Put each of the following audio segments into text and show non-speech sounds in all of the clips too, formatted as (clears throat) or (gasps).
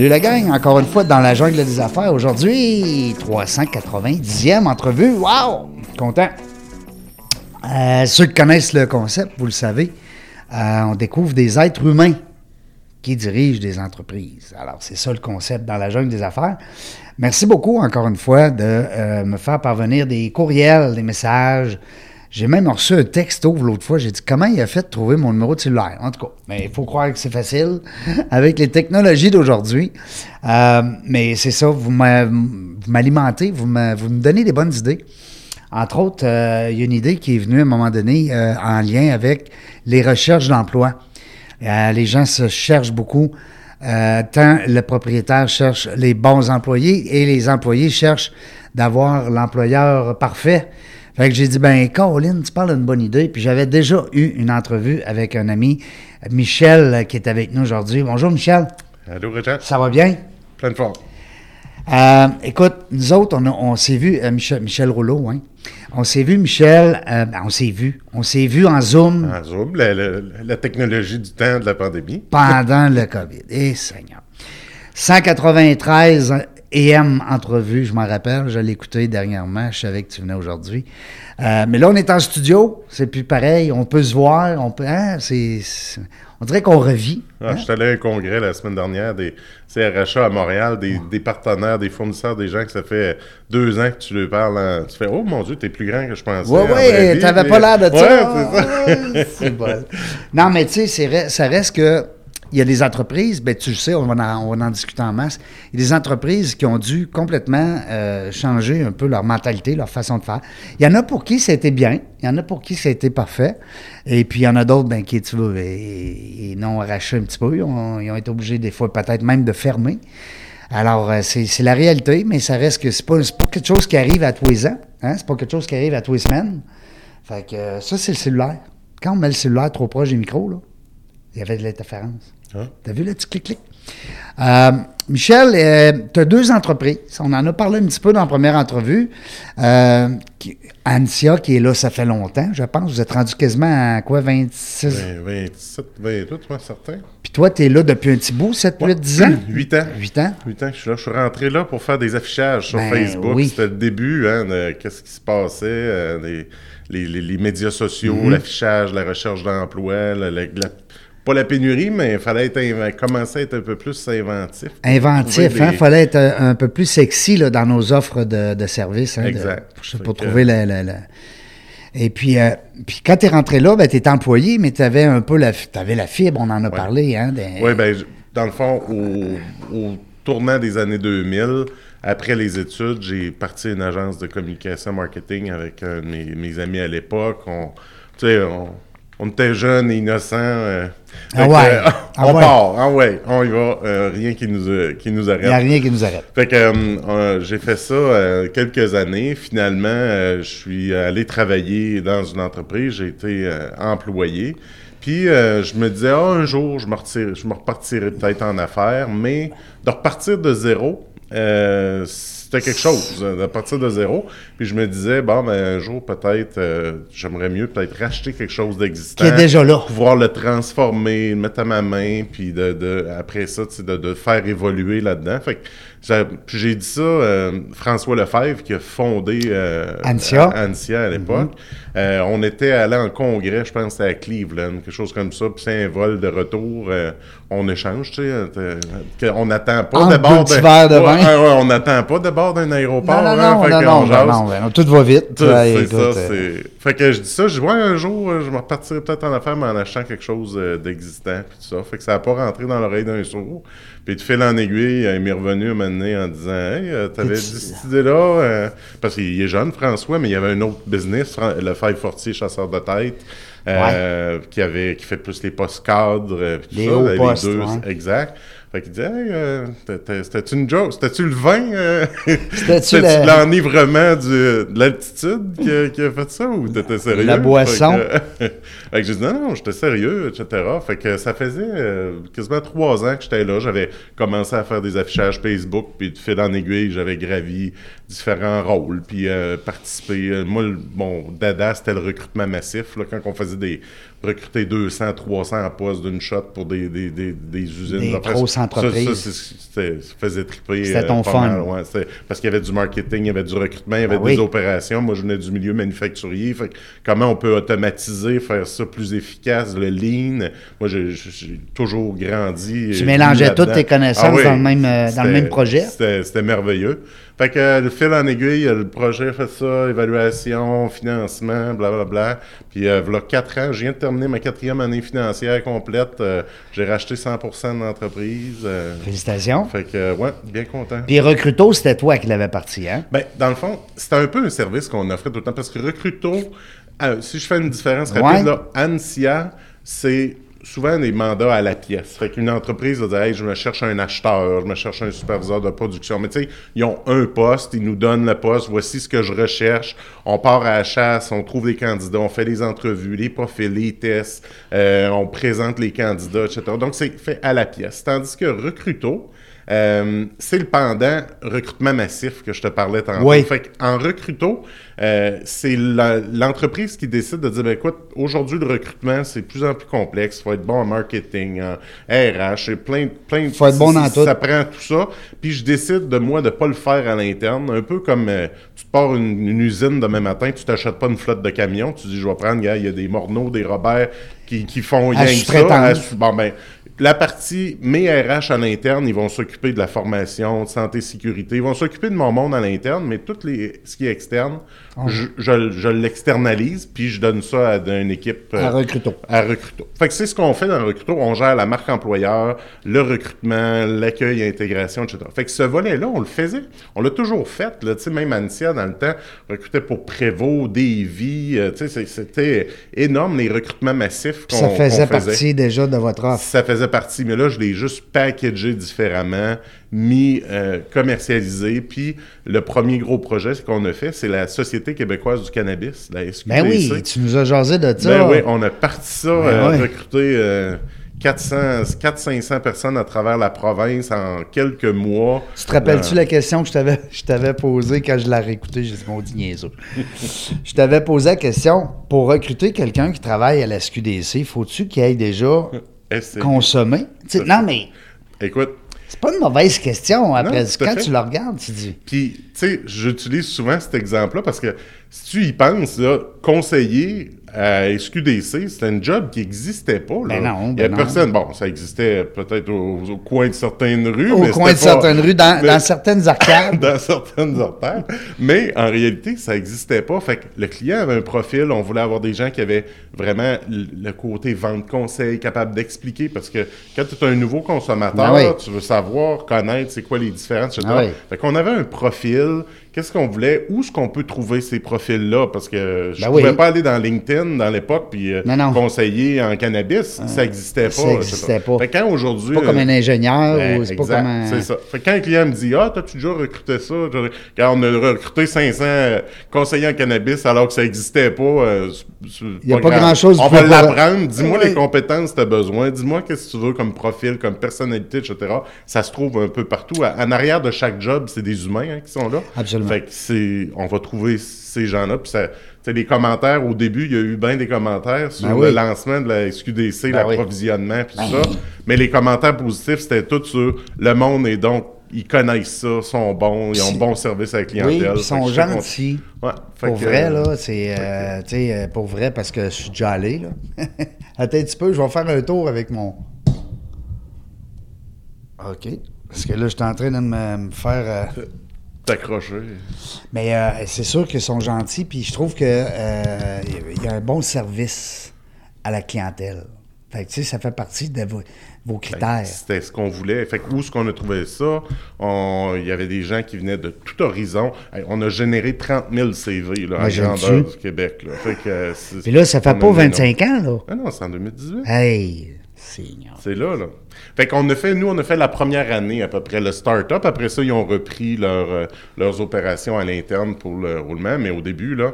Salut la gang, encore une fois dans la jungle des affaires. Aujourd'hui, 390e entrevue. Wow! Content. Euh, ceux qui connaissent le concept, vous le savez, euh, on découvre des êtres humains qui dirigent des entreprises. Alors, c'est ça le concept dans la jungle des affaires. Merci beaucoup, encore une fois, de euh, me faire parvenir des courriels, des messages. J'ai même reçu un texto l'autre fois. J'ai dit comment il a fait de trouver mon numéro de cellulaire? En tout cas, mais il faut croire que c'est facile (laughs) avec les technologies d'aujourd'hui. Euh, mais c'est ça, vous m'a- vous m'alimentez, vous me, donnez des bonnes idées. Entre autres, euh, il y a une idée qui est venue à un moment donné euh, en lien avec les recherches d'emploi. Les gens se cherchent beaucoup. Tant le propriétaire cherche les bons employés et les employés cherchent d'avoir l'employeur parfait. Fait que j'ai dit, ben, Caroline, tu parles d'une bonne idée. Puis j'avais déjà eu une entrevue avec un ami, Michel, qui est avec nous aujourd'hui. Bonjour, Michel. Allô, Richard? Ça va bien? Plein de forme. Euh, écoute, nous autres, on, on s'est vu, euh, Michel, Michel Rouleau, hein? On s'est vu, Michel, euh, ben, on s'est vu. On s'est vu en Zoom En Zoom, la, la- la technologie du temps de la pandémie. pendant le COVID. Eh, Seigneur. 193 EM entrevue, je m'en rappelle, je l'ai écouté dernièrement, je savais que tu venais aujourd'hui. Euh, mais là, on est en studio, c'est plus pareil, on peut se voir, on peut, hein, c'est, on dirait qu'on revit. Ah, hein? Je suis allé à un congrès la semaine dernière des CRHA à Montréal, des, des partenaires, des fournisseurs, des gens que ça fait deux ans que tu leur parles. en- Tu fais Oh mon Dieu, t'es plus grand que je pensais. Oui, oui, t'avais pas l'air de ça. Ouais, c'est ça. Ouais, (laughs) c'est bon. Non, mais tu sais, ça reste que. Il y a des entreprises, ben, tu le sais, on va, en, en discuter en masse. Il y a des entreprises qui ont dû complètement euh, changer un peu leur mentalité, leur façon de faire. Il y en a pour qui ça a été bien, il y en a pour qui ça a été parfait. Et puis il y en a d'autres ben, qui, tu vois, et, et non arrachés un petit peu. Ils ont, ils été obligés, des fois, peut-être même de fermer. Alors, euh, c'est la réalité, mais ça reste que c'est pas, pas quelque chose qui arrive à tous les ans. Hein? C'est pas quelque chose qui arrive à tous les semaines. Fait que euh, ça, c'est le cellulaire. Quand on met le cellulaire trop proche des micros, là, il y avait de l'interférence. Hein? T'as vu le petit clic-clic? Euh, Michel, tu as deux entreprises. On en a parlé un petit peu dans la première entrevue. Euh, qui- Ansia, qui est là, ça fait longtemps, je pense. Vous êtes rendu quasiment à quoi, 26? Ben, 27, 28, moi, certain. Puis toi, tu es là depuis un petit bout, 7, 8, 10 ans? (clears throat) 8 ans. 8 ans? 8 ans que je suis là. Je suis rentré là pour faire des affichages sur Ben, Facebook. oui. C'était le début, hein, de qu'est-ce qui se passait, euh, des- les, les- les médias sociaux, Mm-hmm. l'affichage, la recherche d'emploi, la- la- la- pas la pénurie, mais il fallait être commencer à être un peu plus inventif. Inventif, Trouver hein? des- fallait être un, un peu plus sexy là, dans nos offres de, de services. hein, de- Exact. pour, que- trouver le, le- le- Et puis, euh, puis quand tu es rentré là, ben, tu étais employé, mais tu avais un peu la, avais la fibre, on en a parlé. Hein, des- Oui, ben, dans le fond, au, au tournant des années 2000, après les études, j'ai parti une agence de communication marketing avec de mes, mes amis à l'époque. On, tu sais, on, on était jeunes et innocents. euh, Ah que, ouais. euh, Ah on ouais. part, ah ouais, on y va. euh, rien qui nous, qui nous Il n'y a arrête. rien qui nous arrête. Fait que j'ai fait ça quelques années. Finalement, je suis allé travailler dans une entreprise. J'ai été employé. Puis je me disais, ah, un jour, je me, retire- je me repartirai peut-être en affaires, mais de repartir de zéro, euh, c'était quelque chose, euh, de partir de zéro. Puis je me disais, bon, ben, un jour, peut-être, euh, j'aimerais mieux peut-être racheter quelque chose d'existant. Qui est déjà là. Pouvoir le transformer, le mettre à ma main, puis de, de- après ça, tu sais, de, de faire évoluer là-dedans. Fait que j'ai- puis j'ai dit ça, euh, François Lefebvre, qui a fondé euh, à- à l'époque. Euh, on était allé en congrès, je pense, à Cleveland, quelque chose comme ça. Puis c'est un vol de retour. On échange, tu sais. euh, On n'attend pas Entre de bord deux petits verres de Ouais, vin. ouais, ouais, on n'attend pas de bord bord d'un aéroport. Non, non, hein, non, non, tout va vite. C'est ça, euh, c'est... Fait que je dis ça, je ouais, un jour, euh, je me repartirai peut-être en affaires, mais en achetant quelque chose d'existant, puis tout ça. Fait que ça n'a pas rentré dans l'oreille d'un sourd. Puis de fil en aiguille, il m'est revenu un moment donné en disant, hey, t'avais dit cette idée-là, euh, parce qu'il est jeune, François, mais il y avait un autre business, le Five Fortier chasseur de tête, euh, qui avait qui fait plus les postes cadres, euh, puis tout Les ça, hauts les postes, deux, ouais. exact. Fait qu'il disait, hey, euh, c'était-tu une joke? C'était-tu le vin? euh? (laughs) C'était-tu la- l'enivrement du- de l'altitude qui, a- qui a fait ça ou t'étais sérieux? La boisson. Fait que, (laughs) fait que j'ai dit non, non, j'étais sérieux, etc. Fait que ça faisait euh, quasiment trois ans que j'étais là. J'avais commencé à faire des affichages Facebook, puis de fil en aiguille, j'avais gravi différents rôles, puis euh, participé. Moi, le- mon dada, c'était le recrutement massif. Là, quand on faisait des recruter 200, 300 en poste d'une shot pour des, des, des, des usines. Des Après, grosses ça- entreprises. Ça, faisait triper. C'était euh, ton pas fun. mal, ouais. C'était- parce qu'il y avait du marketing, il y avait du recrutement, il y avait Ah oui. des opérations. Moi, je venais du milieu manufacturier. Fait comment on peut automatiser, faire ça plus efficace, le lean? Moi, j'ai toujours grandi. Tu euh, mélangeais toutes tes connaissances Ah oui. dans le même, euh, dans le même projet? C'était merveilleux. Fait que le fil en aiguille, le projet fait ça, évaluation, financement, blablabla. Puis, euh, voilà quatre ans, je viens de terminer ma quatrième année financière complète. Euh, j'ai racheté 100% de l'entreprise. euh, Félicitations. fait que, ouais, bien content. Puis Recruto, c'était toi qui l'avais parti, hein? Ben, dans le fond, c'était un peu un service qu'on offrait tout le temps parce que Recruto, si je fais une différence Ouais. rapide, là, ANSIA, c'est souvent des mandats à la pièce. Fait qu'une entreprise va dire Hey, je me cherche un acheteur, je me cherche un superviseur de production. Mais tu sais, ils ont un poste, ils nous donnent le poste, voici ce que je recherche. On part à la chasse, on trouve des candidats, on fait les entrevues, les profils, les tests, euh, on présente les candidats, etc. Donc, c'est fait à la pièce. Tandis que Recruto, euh, c'est le pendant recrutement massif que je te parlais tantôt. Oui. Fait en recruto, euh, c'est l'entreprise qui décide de dire, ben, écoute, aujourd'hui, le recrutement, c'est de plus en plus complexe. Il faut être bon en marketing, en RH, et plein, plein de... Faut être bon dans ça- tout. Ça prend tout ça. Puis je décide de moi de pas le faire à l'interne. Un peu comme euh, tu te pars une, une usine demain matin, tu t'achètes pas une flotte de camions. Tu dis, je vais prendre, gars, il y a des Morneaux, des Robert qui, qui font rien que ça. à Bon, ben, la partie, mes RH à l'interne, ils vont s'occuper de la formation, de santé, sécurité. Ils vont s'occuper de mon monde à l'interne, mais tout ce qui est externe, Ah. je, je, je l'externalise, puis je donne ça à une équipe. euh, À Recruto. à Recruto. Fait que c'est ce qu'on fait dans Recruto. On gère la marque employeur, le recrutement, l'accueil, l'intégration, etc. Fait que ce volet-là, on le faisait. On l'a toujours fait. Là. Tu sais, Même Ancia, dans le temps, recrutait pour Prévost, Davy. euh, tu sais, c'est- C'était énorme, les recrutements massifs qu'on Ça faisait qu'on faisait. partie déjà de votre offre. Ça faisait partie, mais là, je l'ai juste packagé différemment, mis, euh, commercialisé. Puis le premier gros projet c'est qu'on a fait, c'est la Société québécoise du cannabis, la SQDC. Ben oui, tu nous as jasé de ça. Ben oui, on a parti ça, Ben euh, ouais. recruté euh, 400, 400-500 personnes à travers la province en quelques mois. Tu te rappelles-tu Euh, la question que je t'avais, je t'avais posée quand je l'ai réécoutée? J'ai dit, mon niaiseux. (laughs) je t'avais posé la question, pour recruter quelqu'un qui travaille à la SQDC, faut-tu qu'il aille déjà (laughs) consommer? Non, mais Écoute, c'est pas une mauvaise question. Après, Non, quand fait. tu le regardes, tu dis, Puis, tu sais, j'utilise souvent cet exemple-là parce que si tu y penses, là, conseiller à SQDC, c'était un job qui n'existait pas. Là. Ben non, Il y ben a non. personne. Bon, ça existait peut-être au, au coin de certaines rues. au mais coin de pas- certaines rues, dans, mais- dans certaines arcades. (laughs) dans certaines artères. Mais en réalité, ça n'existait pas. Fait que le client avait un profil. On voulait avoir des gens qui avaient vraiment le côté vente conseil, capable d'expliquer. Parce que quand tu es un nouveau consommateur, Ah oui. tu veux savoir, connaître c'est quoi les différences, etc. Ah oui. Fait qu'on avait un profil. Qu'est-ce qu'on voulait? Où est-ce qu'on peut trouver ces profils-là? Parce que je Ben ne oui. pouvais pas aller dans LinkedIn dans l'époque puis euh, Non, non. conseiller en cannabis. ça n'existait pas. ça etc. existait pas. Fait quand aujourd'hui... pas comme euh, un ingénieur ben, ou c'est pas comme un. C'est ça. Fait quand un client me dit Ah, t'as-tu déjà recruté ça Quand on a recruté 500 euh, conseillers en cannabis alors que ça n'existait pas, euh, c'est- c'est Y a pas grand-chose On va l'apprendre. Dis-moi Oui. les compétences que tu as besoin. Dis-moi qu'est-ce que tu veux comme profil, comme personnalité, etc. Ça se trouve un peu partout. En arrière de chaque job, c'est des humains hein, qui sont là. Absolument. Fait que c'est, on va trouver ces gens-là. Puis ça, les commentaires, au début, il y a eu bien des commentaires sur Ben le lancement de la SQDC, Ben l'approvisionnement, puis tout ça. Mais les commentaires positifs, c'était tout sur le monde et donc, ils connaissent ça, sont bons, ils ont bon service à la clientèle. ils sont gentils. Ouais, Pour que, vrai, là, c'est. euh, tu sais, euh, pour vrai, parce que je suis déjà allé, là. (laughs) Attends un petit peu, je vais faire un tour avec mon. OK. Parce que là, je suis en train de me, me faire. euh, Mais euh, c'est sûr qu'ils sont gentils, puis je trouve que euh, y a un bon service à la clientèle. Fait que, tu sais, ça fait partie de vos, vos critères. C'était ce qu'on voulait. Fait que où est-ce qu'on a trouvé ça? Il y avait des gens qui venaient de tout horizon. Hey, on a généré 30 000 CV là, à grandeur du Québec. Là. Fait que, euh, Puis là, ça fait pas mis un 25 ans, là. Ah non, c'est en 2018. Hey, Seigneur. C'est là, là. Fait qu'on a fait, nous, on a fait la première année à peu près le start-up. Après ça, ils ont repris leur, euh, leurs opérations à l'interne pour le roulement. Mais au début, là,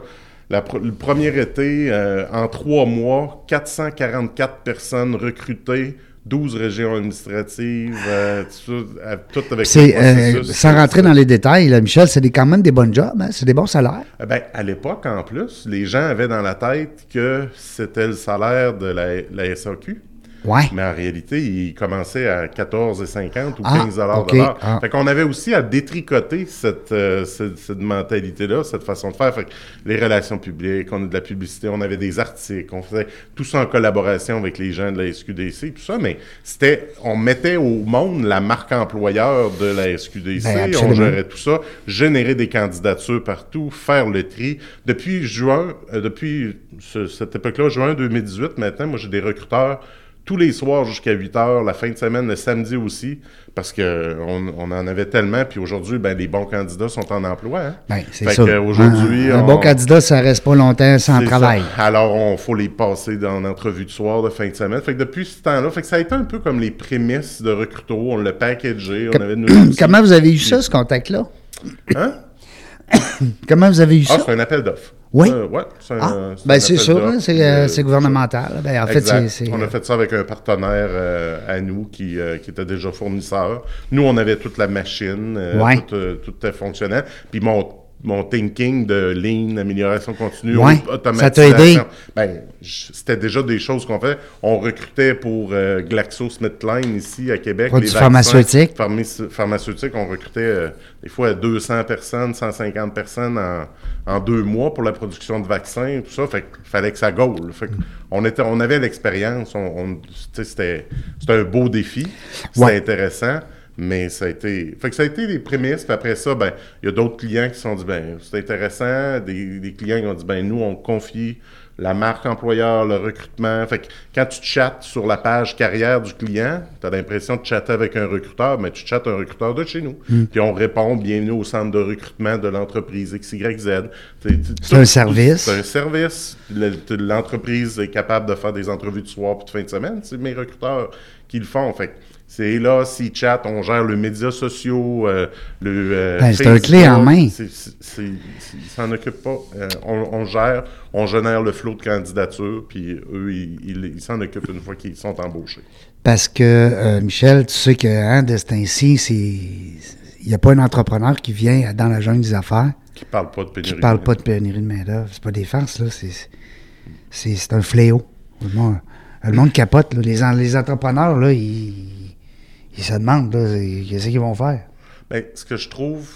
la pr- le premier été, euh, en trois mois, 444 personnes recrutées, 12 régions administratives, euh, tout, ça, tout avec C'est, euh, sans rentrer dans les détails, là, Michel, c'est quand même des bonnes jobs, hein? c'est des bons salaires? Eh ben, à l'époque, en plus, les gens avaient dans la tête que c'était le salaire de la, la SAQ. Ouais. Mais en réalité, il commençait à 14,50 ou Ah, 15 dollars ok. de l'heure. Ah. Fait qu'on avait aussi à détricoter cette, euh, cette, cette mentalité-là, cette façon de faire. Fait que les relations publiques, on a de la publicité, on avait des articles, on faisait tout ça en collaboration avec les gens de la SQDC, tout ça, mais c'était, on mettait au monde la marque employeur de la SQDC, Ben, on gérait tout ça, générer des candidatures partout, faire le tri. Depuis juin, euh, depuis ce- cette époque-là, juin 2018, maintenant, moi j'ai des recruteurs tous les soirs jusqu'à 8 heures, la fin de semaine, le samedi aussi, parce que on, on en avait tellement, puis aujourd'hui, ben, les bons candidats sont en emploi. hein. Ben, c'est ça. aujourd'hui, un, un on- bon candidat, ça reste pas longtemps sans travail. ça. Alors, on faut les passer dans l'entrevue de soir, de fin de semaine. Fait que depuis ce temps-là, fait que ça a été un peu comme les prémices de Recruto. On l'a packagé, on avait (coughs) Comment vous avez eu ça, ce contact-là? Hein? (coughs) Comment vous avez eu Ah, ça? c'est un appel d'offres. Oui? Euh, ouais, c'est Ah, ben c'est sûr, hein, c'est euh, euh, gouvernemental. Ben, en fait, Exact. c'est. c'est- On a fait ça avec un partenaire euh, à nous qui, euh, qui était déjà fournisseur. Nous, on avait toute la machine, euh, Ouais. tout, tout était fonctionnel. Puis mon, mon thinking de lean, amélioration continue, Ouais. automatisation. Ça t'a aidé? Ben, c'était déjà des choses qu'on fait. On recrutait pour euh, GlaxoSmithKline ici à Québec. Produits pharmaceutiques. pharmace- pharmaceutiques. On recrutait euh, des fois 200 personnes, 150 personnes en, en deux mois pour la production de vaccins, tout ça. Fait qu'il fallait que ça gaule. Fait on, était, on avait l'expérience. On, on- c'était, c'était un beau défi. C'était Ouais. intéressant. Mais ça a été. Fait que ça a été les prémices. Puis après ça, ben, il y a d'autres clients qui se sont dit ben, c'est intéressant. Des, des clients qui ont dit ben, nous, on confie la marque employeur, le recrutement. Fait que quand tu chattes sur la page carrière du client, tu as l'impression de chatter avec un recruteur, mais tu chattes un recruteur de chez nous. Hmm. Puis on répond bienvenue au centre de recrutement de l'entreprise XYZ. C'est un service. C'est un service. Le- L'entreprise est capable de faire des entrevues de soir puis de fin de semaine. C'est mes recruteurs qui le font. Fait que c'est là, s'ils chattent, on gère le médias sociaux, euh, le. euh, Ben, c'est un clé en main. S'en occupent pas. Euh, on, on gère, on génère le flot de candidatures, puis eux, ils s'en occupent une fois qu'ils sont embauchés. Parce que, euh, Michel, tu sais que hein, de ce temps-ci, c'est. Il n'y a pas un entrepreneur qui vient dans la jungle des affaires Qui parlent pas de qui pénurie. ne parle pas de pénurie de main-d'œuvre. C'est pas des farces, là. C'est, un fléau. Le monde, le monde capote. là. Les, les entrepreneurs, là, ils, ils se demandent qu'est-ce qu'ils vont faire? Ben, ce que je trouve,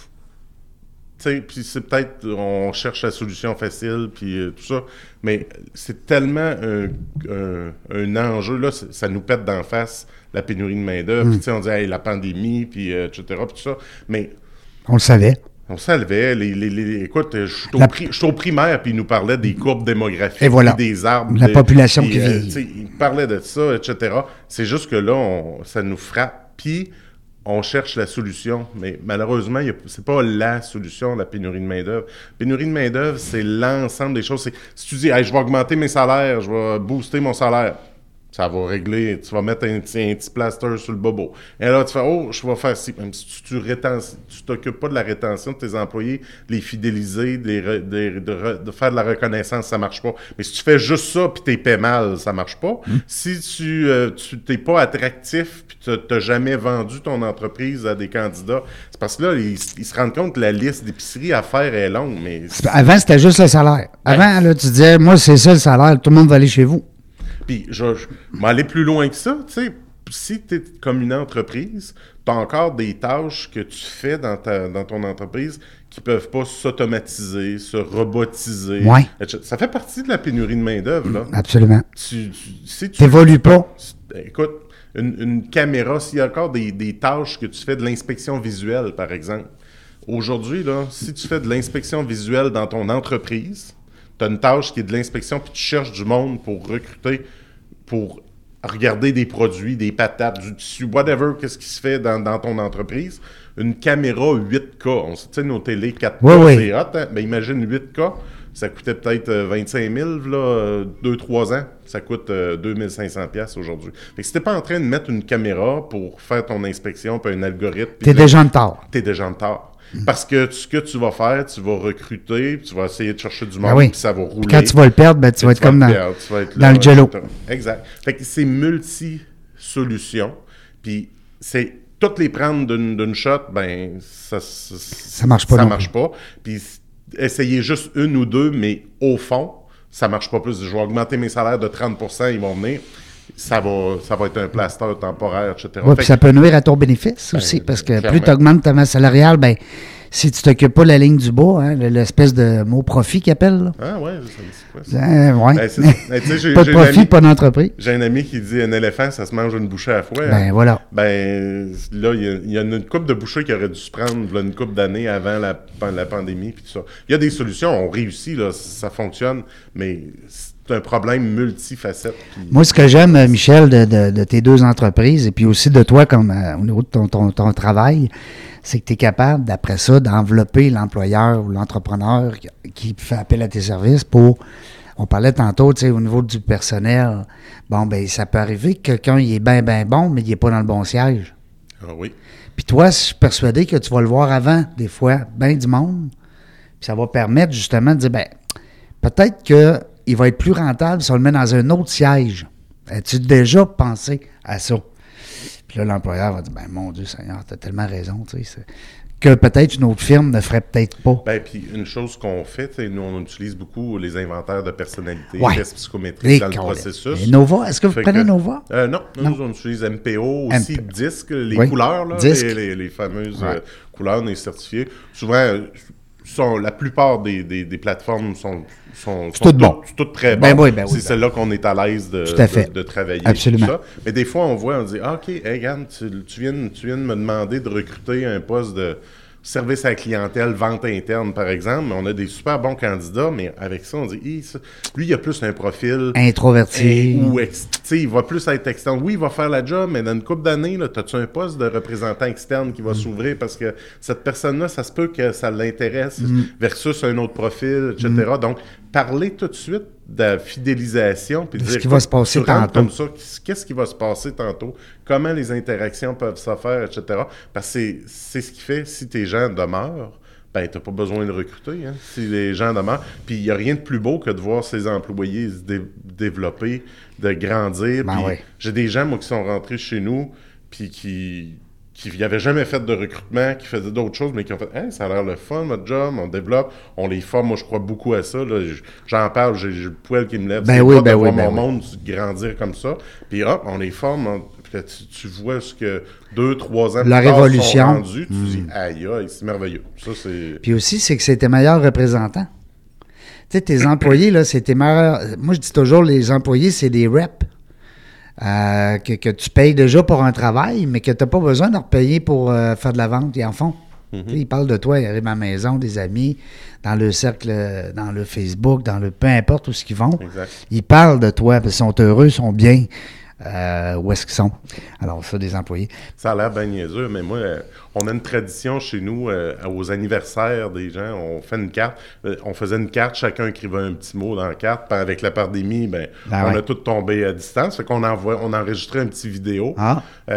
tu sais, puis c'est peut-être, on cherche la solution facile, puis euh, tout ça, mais c'est tellement un, un- un enjeu, là, ça nous pète d'en face, la pénurie de main-d'œuvre, Mm. puis tu sais, on dit, hey, la pandémie, puis euh, etc., puis tout ça, mais On le savait. on s'enlevait, les, les, les- écoute, je suis au, La- pri- au primaire, puis il nous parlait des courbes démographiques, Et voilà. des arbres. La des- population qui euh, vieillit. tu sais, il parlait de ça, etc. C'est juste que là, on- ça nous frappe, puis on cherche la solution, mais malheureusement, c'est pas la solution, la pénurie de main-d'œuvre. Pénurie de main-d'œuvre, c'est l'ensemble des choses. Si tu dis, Hey, je vais augmenter mes salaires, je vais booster mon salaire, ça va régler, tu vas mettre un, petit- un petit plaster sur le bobo. Et là, tu fais, oh, je vais faire ci. Même si tu tu tu t'occupes pas de la rétention de tes employés, de les fidéliser, de, les re- de- de re- de faire de la reconnaissance, ça marche pas. Mais si tu fais juste ça puis t'es paies mal, ça marche pas. Si tu euh, tu t'es pas attractif puis tu t'as jamais vendu ton entreprise à des candidats, c'est parce que là, ils, ils se rendent compte que la liste d'épicerie à faire est longue, mais Avant, c'était juste le salaire. Avant, là, tu disais, moi, c'est ça le salaire, tout le monde va aller chez vous. Puis, je, je vais aller plus loin que ça. Tu sais, si tu es comme une entreprise, tu as encore des tâches que tu fais dans, ta, dans ton entreprise qui peuvent pas s'automatiser, se robotiser. Ouais. Ça fait partie de la pénurie de main-d'œuvre. là. Absolument. Tu, si T'évolues pas. Écoute, une, une caméra, s'il y a encore des, des tâches que tu fais de l'inspection visuelle, par exemple, Aujourd'hui, là, si tu fais de l'inspection visuelle dans ton entreprise, tu as une tâche qui est de l'inspection, puis tu cherches du monde pour recruter, pour regarder des produits, des patates, du tissu, whatever, qu'est-ce qui se fait dans, dans ton entreprise. Une caméra 8K, on sait, tu sais, nos télé 4K, Oui, oui. c'est hot, hein? Ben, imagine 8K, ça coûtait peut-être euh, 25 000, là, 2-3 ans. Ça coûte euh, 2500 pièces aujourd'hui. Fait que si t'es pas en train de mettre une caméra pour faire ton inspection, puis un algorithme... T'es déjà en retard. t'es déjà en retard. Parce que ce que tu vas faire, tu vas recruter, puis tu vas essayer de chercher du monde, oui. puis ça va rouler. Puis quand tu vas le perdre, ben, tu vas être comme dans, perdre, tu vas être dans là, le jello. Exact. Fait que c'est multi-solutions, puis c'est toutes les prendre d'une shot, ben ça ça, Ça marche pas Ça marche pas. Puis essayer juste une ou deux, mais au fond, ça marche pas plus. Je vais augmenter mes salaires de 30% ils vont venir. Ça va, ça va être un plaster temporaire, etc. Ouais, puis que- ça peut nuire à ton bénéfice aussi, parce que clairement. plus tu augmentes ta masse salariale, ben, si tu t'occupes pas de la ligne du bas, hein, l'espèce de mot profit qu'ils appellent, là. Ah ouais, ça quoi, ça? Hein, ouais. Ben, c'est ça. (laughs) Ben, tu sais, j'ai- pas de profit, ami- pas d'entreprise. J'ai un ami qui dit un éléphant, ça se mange une bouchée à la fois. Ben voilà. Ben là, il y a- il y, a une coupe de bouchées qui aurait dû se prendre là, une coupe d'années avant la, la pandémie puis tout ça. Il y a des solutions, on réussit, là, ça fonctionne, mais c'est un problème multifacette. puis- Moi, ce que j'aime, euh, Michel, de, de- de tes deux entreprises, et puis aussi de toi comme euh, au niveau de ton, ton- ton travail, c'est que tu es capable, d'après ça, d'envelopper l'employeur ou l'entrepreneur qui, qui fait appel à tes services pour. On parlait tantôt, tu sais, au niveau du personnel. Bon, ben, ça peut arriver que quelqu'un, il est bien, bien bon, mais il n'est pas dans le bon siège. Ah oui. Puis toi, je suis persuadé que tu vas le voir avant, des fois, bien du monde. Puis ça va permettre justement de dire, ben, peut-être qu'il va être plus rentable si on le met dans un autre siège. As-tu déjà pensé à ça? Puis là, l'employeur va dire, ben, mon Dieu Seigneur, t'as tellement raison, tu sais. Que peut-être une autre firme ne ferait peut-être pas. Ben, puis une chose qu'on fait, tu nous, on utilise beaucoup les inventaires de personnalité, Ouais. tests psychométriques Les dans le processus. Et Nova, est-ce que vous Fait prenez que- Nova? Euh, non, nous, on utilise MPO, aussi MP. disque, les Oui. couleurs, là, les, les- les fameuses Ouais. euh, couleurs, on est certifiés. Souvent, euh, sont, la plupart des, des- des plateformes sont, sont, sont tout bon. toutes, toutes très Ben bonnes. oui, ben oui, C'est ben celle-là qu'on est à l'aise de, Tout à fait. de, de travailler. Absolument. tout ça. Mais des fois, on voit, on dit ah, OK, hey, regarde, tu, tu viens, tu viens de me demander de recruter un poste de service à la clientèle, vente interne, par exemple. Mais on a des super bons candidats, mais avec ça, on dit ça- lui, il a plus un profil. Introverti. Et- ou ex- tu sais, il va plus être externe. Oui, il va faire la job, mais dans une couple d'années, as-tu un poste de représentant externe qui va s'ouvrir parce que cette personne-là, ça se peut que ça l'intéresse versus un autre profil, etc. Donc, parler tout de suite de la fidélisation. Puis De ce dire, qui va se passer tantôt. comme ça, qu'est-ce qui va se passer tantôt? Comment les interactions peuvent se faire, etc. Parce que c'est- ce qui fait, si tes gens demeurent, ben, tu n'as pas besoin de recruter. Hein, si les gens demeurent. Puis il n'y a rien de plus beau que de voir ses employés se dé- développer, de grandir. Ben ouais. J'ai des gens, moi, qui sont rentrés chez nous, puis qui qui n'avaient jamais fait de recrutement, qui faisaient d'autres choses, mais qui ont fait Hey, ça a l'air le fun, notre job, on développe, on les forme. Moi, je crois beaucoup à ça. J'en parle, j'ai le poil qui me lève. Ben C'est oui, ben de oui, voir ben mon oui. monde grandir comme ça. Puis hop, on les forme. on- puis là, tu, tu vois ce que deux, trois ans La plus tard sont révolution. Hmm. rendus, tu dis aïe, aïe, c'est merveilleux. Ça, c'est. Puis aussi, c'est que c'est tes meilleurs représentants. Tu sais, tes employés, là, c'est tes meilleurs. Moi, je dis toujours, les employés, c'est des reps. Euh, que, que tu payes déjà pour un travail, mais que tu n'as pas besoin de leur payer pour euh, faire de la vente. Ils en font. Sais, Ils parlent de toi, ils arrivent à la maison, des amis, dans le cercle, dans le Facebook, dans le peu importe où ce qu'ils vont. Exact. Ils parlent de toi, parce qu'ils sont heureux, ils sont bien. Euh, où est-ce qu'ils sont? Alors, ça, des employés. Ça a l'air bien niaiseux, mais moi, euh, on a une tradition chez nous, euh, aux anniversaires des gens, on fait une carte. On faisait une carte, chacun écrivait un petit mot dans la carte. Avec la pandémie, ben, Ah on ouais. a tout tombé à distance. Fait qu'on envoie, on enregistrait un petit vidéo. Ah. (clears throat)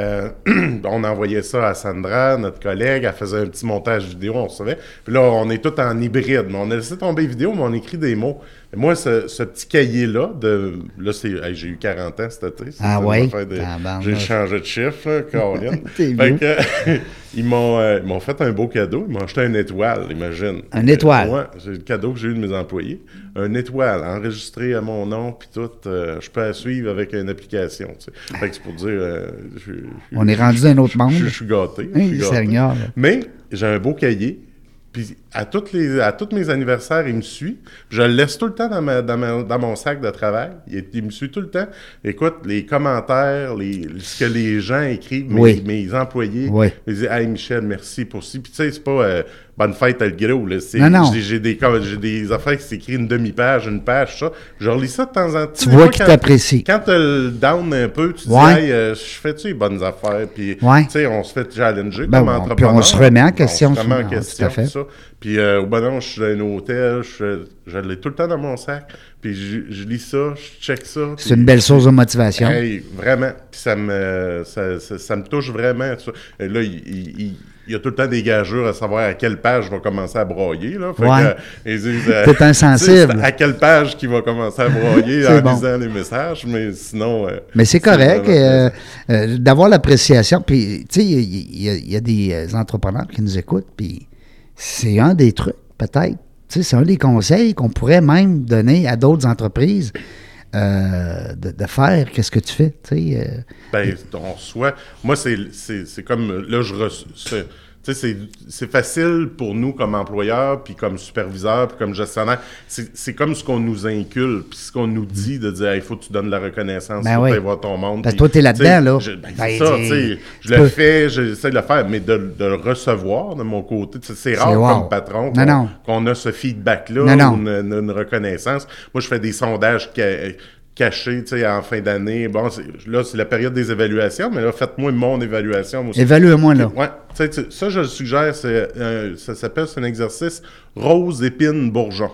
On envoyait ça à Sandra, notre collègue. Elle faisait un petit montage vidéo, on recevait. Puis là, on est tout en hybride. Mais on a laissé tomber vidéo, mais on écrit des mots. Et moi, ce, ce petit cahier-là, de là, hey, j'ai eu 40 ans cet été. Ah ouais? une de-. J'ai changé de chiffre, là, Caroline. (laughs) Fait vieux. que, (laughs) ils m'ont euh, ils m'ont fait un beau cadeau. Ils m'ont acheté une étoile, imagine. Un étoile? Ouais, c'est le cadeau que j'ai eu de mes employés. Un étoile enregistré à mon nom, puis tout. euh, je peux la suivre avec une application. tu sais. Fait que c'est pour dire. euh, je- je- On est rendu dans un autre monde? Je, suis gâté. Hey, gâté. Seigneur. Mais j'ai un beau cahier. Puis à, toutes les, à tous mes anniversaires, il me suit. Je le laisse tout le temps dans, ma- dans, ma- dans mon sac de travail. Il, il me suit tout le temps. Écoute, les commentaires, les, ce que les gens écrivent, mes, Oui. mes employés, Oui. ils disent Hey Michel, merci pour ci. Puis tu sais, c'est pas euh, bonne fête à le gros. Là. C'est- Non, non. J'ai, des, j'ai des affaires qui s'écrivent une demi-page, une page, ça. Je relis ça de temps en temps. Tu vois qu'il quand- t'apprécie. Quand t'as le down un peu, tu Ouais. dis, hey, euh, je fais-tu les bonnes affaires? Puis, Ouais. tu sais, on se fait challenger Ben, comme on- entrepreneur. puis on se remet en question, On se remet en question, tout à fait. ça. Puis, euh, au bon non, je suis dans un hôtel, je, je l'ai tout le temps dans mon sac. Puis, je, je lis ça, je check ça. C'est une belle source de motivation. Hey, vraiment. Puis ça me, ça, ça- ça me touche vraiment. ça. Et là, il, il- il- y a tout le temps des gageurs à savoir à quelle page je vais commencer à broyer. Là. Fait Ouais. que, ils disent, euh, insensible. (laughs) À quelle page qu'il va commencer à broyer (laughs) en bon. lisant les messages. Mais sinon. euh, Mais c'est correct euh, d'avoir l'appréciation. Puis, tu sais, il y, y a- il y a des entrepreneurs qui nous écoutent, puis c'est un des trucs, peut-être. C'est un des conseils qu'on pourrait même donner à d'autres entreprises euh, de, faire. Qu'est-ce que tu fais, euh, Ben, on reçoit. Moi, c'est comme. Là, je reçois. C'est- Tu sais, c'est, c'est facile pour nous comme employeurs, puis comme superviseurs, puis comme gestionnaires. C'est, c'est comme ce qu'on nous inculque, puis ce qu'on nous dit de dire, il faut que tu donnes de la reconnaissance, Ben faut oui. voir ton monde. Parce que puis, toi, t'es là-dedans, tu sais, là. je- ben, Ben, c'est ça, t'es- tu sais. Je le peux- fais, j'essaie de le faire, mais de, de le recevoir de mon côté, c'est rare wow. comme patron qu'on, a ce feedback-là, une, une reconnaissance. Moi, je fais des sondages ca- sais, en fin d'année. Bon, là, c'est la période des évaluations, mais là, faites-moi mon évaluation aussi. Évalue-moi, là. Ouais, ça, je le suggère, euh, ça s'appelle, c'est un exercice rose, épine, bourgeon.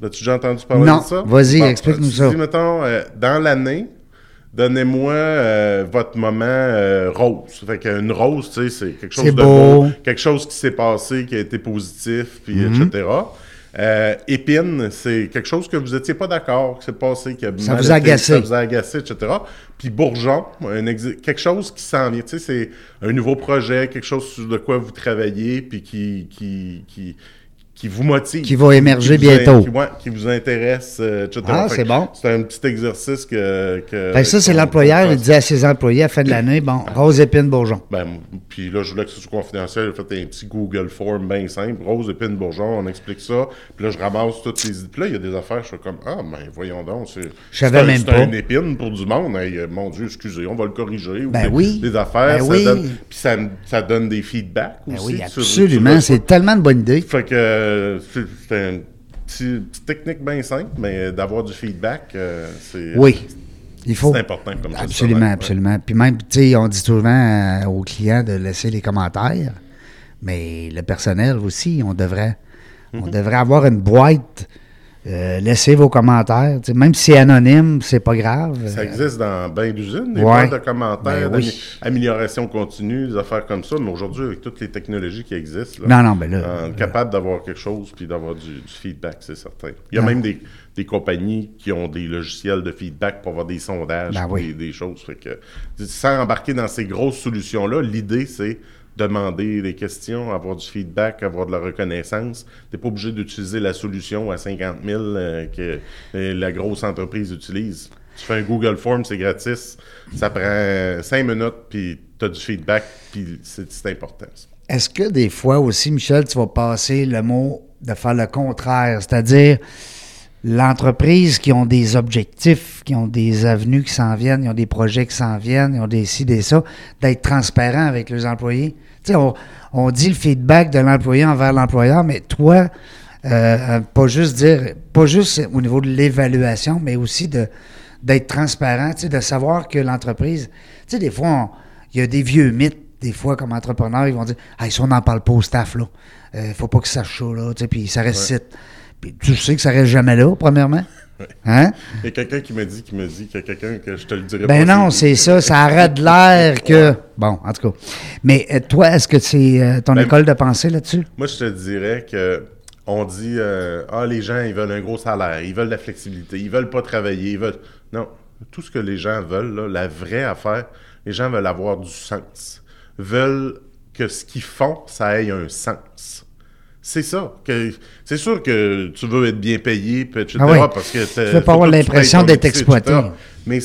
As-tu déjà entendu parler Non. de ça? Vas-y, explique-nous ça. Dis, mettons, euh, dans l'année, donnez-moi euh, votre moment euh, rose. Fait qu'une rose, tu sais, c'est quelque chose de beau. beau, quelque chose qui s'est passé, qui a été positif, puis Mhm. etc. Euh, épine, c'est quelque chose que vous n'étiez pas d'accord, qui s'est passé, qui a Ça vous a agacé. Ça vous a agacé, etc. Puis bourgeon, un quelque chose qui s'en vient. Tu sais, c'est un nouveau projet, quelque chose sur de quoi vous travaillez, puis qui, qui, qui, qui vous motive. Qui va émerger qui bientôt. Qui, ouais, qui vous intéresse, euh, etc. Ah, c'est bon. C'est un petit exercice que... que Fait que ça, c'est l'employeur, il dit à ses employés à la fin de l'année, bon, rose, épine, bourgeon. Ben, puis là, je voulais que ce soit confidentiel. J'ai fait un petit Google Form bien simple. Rose, épine, bourgeon, on explique ça. Puis là, je ramasse toutes les... Puis là, il y a des affaires, je suis comme, ah, ben, voyons donc. c'est- Je savais c'est une épine pour du monde. Hey, euh, mon Dieu, excusez, on va le corriger. Ou Ben des, oui. Des affaires, Ben ça oui. donne... Puis ça, ça donne des feedbacks Ben aussi. oui, absolument. C'est tellement de bonne idée. Fait que euh, c'est une petite, petite technique bien simple, mais d'avoir du feedback, euh, c'est Oui. Il faut. c'est important comme ça. Absolument, absolument. Puis même, tu sais, on dit souvent euh, aux clients de laisser les commentaires, mais le personnel aussi, on devrait, on Mhm. devrait avoir une boîte. Euh, laissez vos commentaires. Même si c'est anonyme, c'est pas grave. Ça existe dans bien d'usines, des Ouais. de commentaires, Ben oui. amélioration continue, des affaires comme ça. Mais aujourd'hui, avec toutes les technologies qui existent, là, Non, non, ben là. euh, capable d'avoir quelque chose puis d'avoir du, du feedback, c'est certain. Il y a Non. même des, des compagnies qui ont des logiciels de feedback pour avoir des sondages, Ben oui. des, des choses. Fait que, sans embarquer dans ces grosses solutions-là, l'idée, c'est demander des questions, avoir du feedback, avoir de la reconnaissance. Tu n'es pas obligé d'utiliser la solution à 50 000 euh, que euh, la grosse entreprise utilise. Tu fais un Google Form, c'est gratis. Ça prend 5 minutes, puis tu as du feedback, puis c'est important. Est-ce que des fois aussi, Michel, tu vas passer le mot de faire le contraire, c'est-à-dire l'entreprise qui ont des objectifs, qui ont des avenues qui s'en viennent, ils ont des projets qui s'en viennent, ils ont des ci, des ça, d'être transparent avec leurs employés. Tu sais, on, on dit le feedback de l'employé envers l'employeur, mais toi, euh, euh, pas juste dire, pas juste au niveau de l'évaluation, mais aussi de d'être transparent, tu sais, de savoir que l'entreprise, tu sais, des fois, il y a des vieux mythes, des fois, comme entrepreneurs, ils vont dire, ah, si on n'en parle pas au staff, là, euh, faut pas que ça sache ça, là, tu sais, puis ça reste site. Puis tu sais que ça reste jamais là, premièrement? (laughs) Hein? Il y a quelqu'un qui m'a dit, qui me dit qu'il y a quelqu'un que je te le dirai Ben pas. non, c'est ça, ça arrête l'air (laughs) que. Bon, en tout cas. Mais euh, toi, est-ce que c'est euh, ton Ben, école de pensée là-dessus? Moi, je te dirais que on dit euh, ah les gens ils veulent un gros salaire, ils veulent de la flexibilité, ils veulent pas travailler, ils veulent non tout ce que les gens veulent là, la vraie affaire, les gens veulent avoir du sens, veulent que ce qu'ils font ça ait un sens. C'est ça. que C'est sûr que tu veux être bien payé, etc. Ah oui. Parce que Tu veux pas avoir l'impression d'être exploité. Mais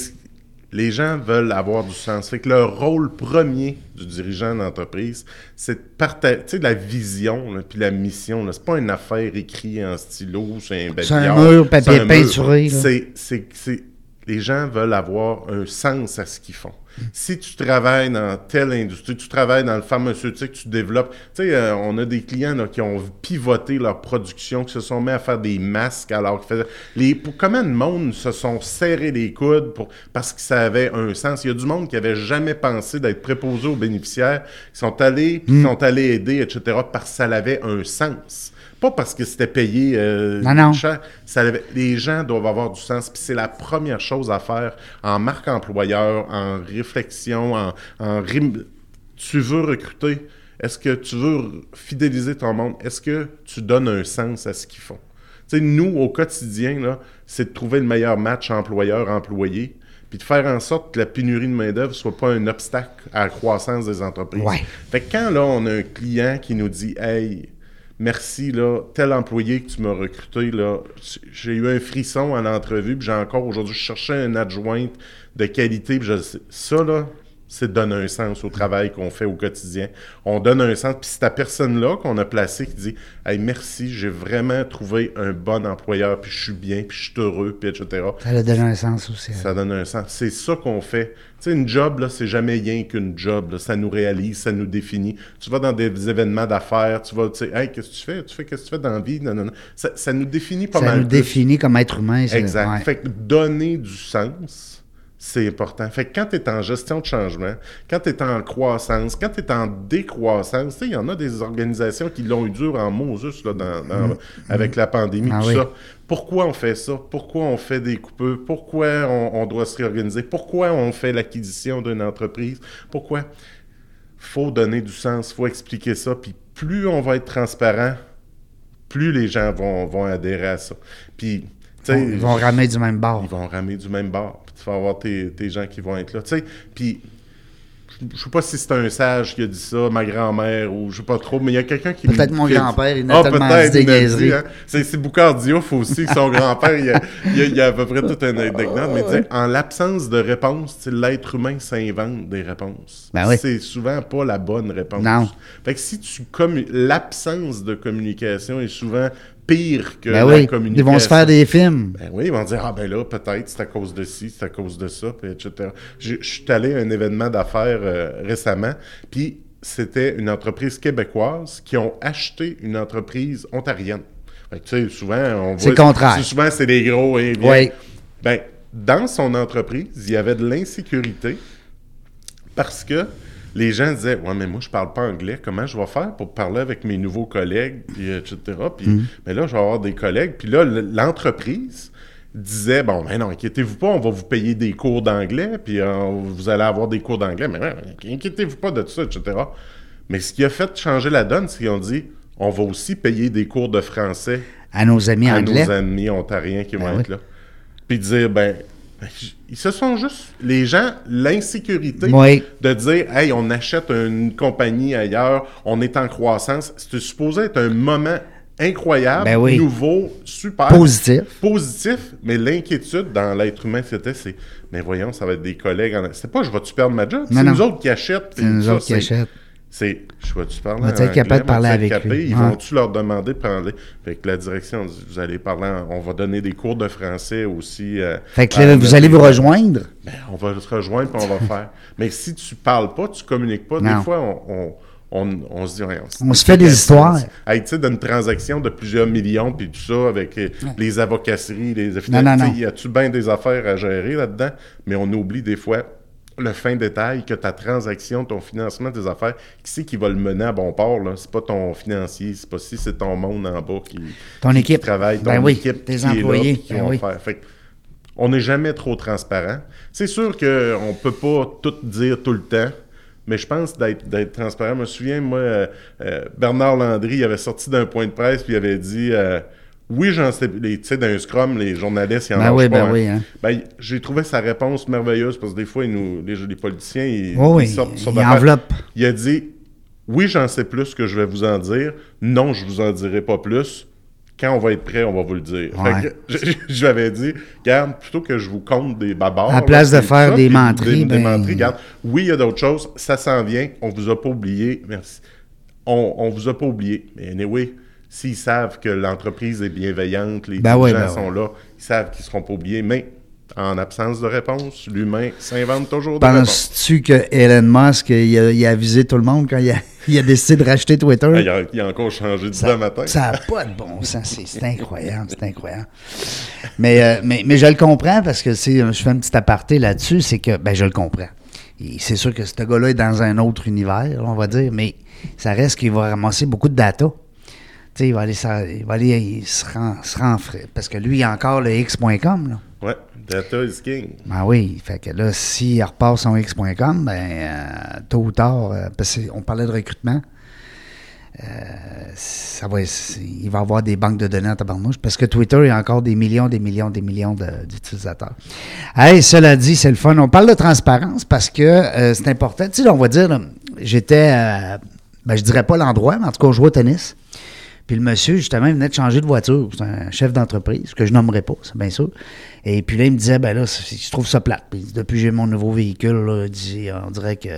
les gens veulent avoir du sens. Fait que le rôle premier du dirigeant d'entreprise, c'est de partager la vision, puis la mission. là. C'est pas une affaire écrite en stylo, c'est un C'est un mur, papier peinturé, là. C'est, c'est, c'est- les gens veulent avoir un sens à ce qu'ils font. Si tu travailles dans telle industrie, tu travailles dans le pharmaceutique, tu développes. Tu sais, euh, on a des clients là, qui ont pivoté leur production, qui se sont mis à faire des masques alors qu'ils faisaient. Les, pour combien de monde se sont serrés les coudes pour, parce que ça avait un sens? Il y a du monde qui avait jamais pensé d'être préposé aux bénéficiaires, qui sont allés, qui sont allés aider, etc., parce que ça avait un sens. Pas parce que c'était payé euh, Non, non. cher. Ça les gens doivent avoir du sens. Puis c'est la première chose à faire en marque employeur, en réflexion, en, en rim- Tu veux recruter. Est-ce que tu veux fidéliser ton monde? Est-ce que tu donnes un sens à ce qu'ils font? Tu sais, nous, au quotidien, c'est de trouver le meilleur match employeur-employé, puis de faire en sorte que la pénurie de main-d'œuvre soit pas un obstacle à la croissance des entreprises. Ouais. Fait que quand là, on a un client qui nous dit Hey, merci, là, tel employé que tu m'as recruté, j'ai eu un frisson à l'entrevue, j'ai encore aujourd'hui, je cherchais une adjointe de qualité. Ça, là, c'est de donner un sens au travail qu'on fait au quotidien. On donne un sens, puis c'est ta personne-là qu'on a placée qui dit Hey, merci, j'ai vraiment trouvé un bon employeur, puis je suis bien, puis je suis heureux, puis etc. Ça a donné un sens aussi. Ça donne un sens. C'est ça qu'on fait. Tu sais, une job, là, c'est jamais rien qu'une job. là. Ça nous réalise, ça nous définit. Tu vas dans des événements d'affaires, tu vas, tu sais, hey, qu'est-ce que tu fais? Tu fais qu'est-ce que tu fais dans la vie? Non, non, non. Ça, ça nous définit pas Ça mal. nous plus. définit comme être humain. ça. Exact. Ouais. Fait que donner du sens, c'est important. Fait que quand tu es en gestion de changement, quand tu es en croissance, quand tu es en décroissance, tu sais, il y en a des organisations qui l'ont eu dur en Moses là, dans- dans- avec la pandémie, Mm. Ah tout oui. ça. Pourquoi on fait ça? Pourquoi on fait des coupeux? Pourquoi on, on doit se réorganiser? Pourquoi on fait l'acquisition d'une entreprise? Pourquoi? faut donner du sens, faut expliquer ça. Puis plus on va être transparent, plus les gens vont, vont adhérer à ça. Puis, Ils vont ramer du même bord. ils vont ramer du même bord. Puis tu vas avoir tes, tes gens qui vont être là. Tu sais, puis je sais pas si c'est un sage qui a dit ça, ma grand-mère, ou je sais pas trop, mais il y a quelqu'un qui... Peut-être mon grand-père, il a Ah, tellement dit hein. C'est Boucard Diouf aussi, son grand-père, il, y a- il il a à peu près toute une anecdote, mais disait, en l'absence de réponse, l'être humain s'invente des réponses. Ben oui. C'est souvent pas la bonne réponse. Non. Fait que si tu... L'absence de communication est souvent pire que Ben la oui, communication. ils vont se faire des films. Ben oui, ils vont dire Ah, ben là, peut-être, c'est à cause de ci, c'est à cause de ça, puis etc. Je je suis allé à un événement d'affaires euh, récemment, puis c'était une entreprise québécoise qui ont acheté une entreprise ontarienne. Fait que, tu sais, souvent, on C'est voit. le contraire. c'est- Souvent, c'est des gros. hein, viens. Oui. Ben, dans son entreprise, il y avait de l'insécurité parce que les gens disaient Ouais, mais moi, je parle pas anglais. Comment je vais faire pour parler avec mes nouveaux collègues, puis, etc. Puis, Mm. mais là, je vais avoir des collègues. Puis là, l'entreprise disait Bon, ben non, inquiétez-vous pas, on va vous payer des cours d'anglais, puis euh, vous allez avoir des cours d'anglais. Mais inquiétez-vous pas de ça, etc. Mais ce qui a fait changer la donne, c'est qu'ils ont dit On va aussi payer des cours de français À nos amis à anglais. nos amis ontariens qui vont Ben être là. Puis dire, ben, ils se sont juste, les gens, l'insécurité Oui. de dire, hey, on achète une compagnie ailleurs, on est en croissance, c'était supposé être un moment incroyable, Ben oui. nouveau, super. Positif. Positif, mais l'inquiétude dans l'être humain, c'était, c'est, mais voyons, ça va être des collègues. En... C'est pas, je vais-tu perdre ma job? C'est nous autres qui achètent. C'est nous ça, autres qui achètent. C'est, je vais-tu parler être capable de parler avec capé? lui? Ils vont-tu leur demander de parler? Fait que la direction vous allez parler, en- on va donner des cours de français aussi. euh, Fait que là, vous allez vous rejoindre? Ben, on va se rejoindre puis on va faire. Mais si tu parles pas, tu communiques pas, Non. des fois, on, on, on, on se dit... ouais, On se fait des histoires. Hey, tu sais, d'une transaction de plusieurs millions, puis tout ça, avec euh, les avocasseries, les Non, non, non. Il y a-tu bien des affaires à gérer là-dedans? Mais on oublie des fois le fin détail que ta transaction, ton financement des affaires, qui c'est qui va le mener à bon port? Là? C'est pas ton financier, c'est pas si c'est ton monde en bas qui, Ton qui équipe. travaille, ton Ben oui, équipe tes qui est là, employés. qui Ben vont oui. faire. Fait que on n'est jamais trop transparent. C'est sûr qu'on ne peut pas tout dire tout le temps, mais je pense d'être d'être transparent. Je me souviens, moi, euh, euh, Bernard Landry il avait sorti d'un point de presse puis il avait dit euh, Oui, j'en sais. les- Tu sais, d'un scrum, les journalistes, ils en Ben oui, pas, ben oui, hein. Ben, j'ai trouvé sa réponse merveilleuse parce que des fois, ils nous, les, les politiciens, ils, oui, ils sortent d'affaires. enveloppent. Il a dit Oui, j'en sais plus que je vais vous en dire. Non, je vous en dirai pas plus. Quand on va être prêt, on va vous le dire. Ouais. Fait que je, je lui avais dit, regarde, plutôt que je vous compte des babards. À la place de faire ça, des menteries, Des, des ben- menteries, regarde. Oui, il y a d'autres choses. Ça s'en vient. On vous a pas oublié. Merci. On, on vous a pas oublié. Mais anyway, s'ils savent que l'entreprise est bienveillante, les Ben gens ben sont là, ils savent qu'ils seront pas oubliés. Mais en absence de réponse, l'humain s'invente toujours des réponses. Penses-tu que Elon Musk, il a, il a avisé tout le monde quand il a, (laughs) il a décidé de racheter Twitter? Ah, il, a, il a encore changé d'idée Ça matin. Ça n'a pas de bon sens. C'est- incroyable, c'est incroyable. Mais, euh, mais, mais je le comprends parce que si je fais un petit aparté là-dessus, c'est que ben, je le comprends. C'est sûr que ce gars-là est dans un autre univers, on va dire, mais ça reste qu'il va ramasser beaucoup de data. Sais, il va aller, ça- il va aller il se rend, se rend frais. Parce que lui, il a encore le X.com. Là. Ouais, data is king. Ben oui, fait que là, s'il repart son X.com, ben, euh, tôt ou tard, euh, parce qu'on parlait de recrutement, euh, ça va, il va avoir des banques de données en tabarnouche, parce que Twitter, il y a encore des millions, des millions, des millions de- d'utilisateurs. Hey, cela dit, c'est le fun. On parle de transparence parce que c'est important. Tu sais, on va dire, j'étais, ben, je dirais pas l'endroit, mais en tout cas, on jouait au tennis. Puis le monsieur, justement, il venait de changer de voiture. C'est un chef d'entreprise, que je nommerai pas, c'est bien sûr. Et puis là, il me disait, ben là, je trouve ça plate. Puis depuis que j'ai mon nouveau véhicule, là, on dirait que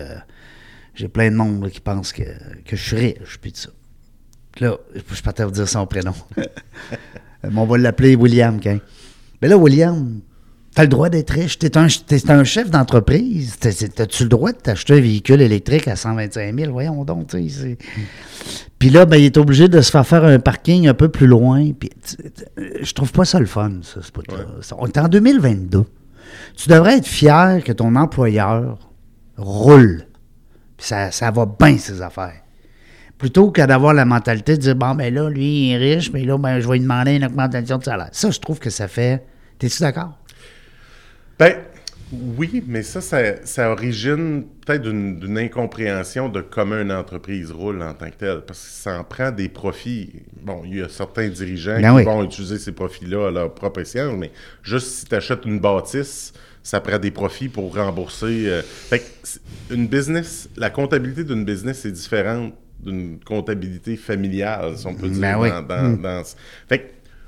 j'ai plein de monde là, qui pense que, que je suis riche, puis tout ça. Puis là, je partais vous dire son prénom. (laughs) Mais on va l'appeler William, quand. Mais là, William, t'as le droit d'être riche. T'es un, un chef d'entreprise. T'as-tu le droit de t'acheter un véhicule électrique à 125 000? Voyons donc, tu sais. c'est- Puis là, ben, il est obligé de se faire faire un parking un peu plus loin. Puis, tu- je trouve pas ça le fun, ça, ce bout-là. On est en 2022. Tu devrais être fier que ton employeur roule. Puis ça, ça va bien, ses affaires. Plutôt que d'avoir la mentalité de dire, bon, ben là, lui, il est riche, mais là, ben, je vais lui demander une augmentation de salaire. Ça, je trouve que ça fait. T'es-tu d'accord? Ben, oui, mais ça, ça, ça origine peut-être d'une d'une incompréhension de comment une entreprise roule en tant que telle, parce que ça en prend des profits. Bon, il y a certains dirigeants Ben qui oui. vont utiliser ces profits-là à leur propre escient, mais juste si tu achètes une bâtisse, ça prend des profits pour rembourser. euh, Fait que une business, la comptabilité d'une business est différente d'une comptabilité familiale, si on peut dire. Ben oui. dans- dans- dans ce- Fait que,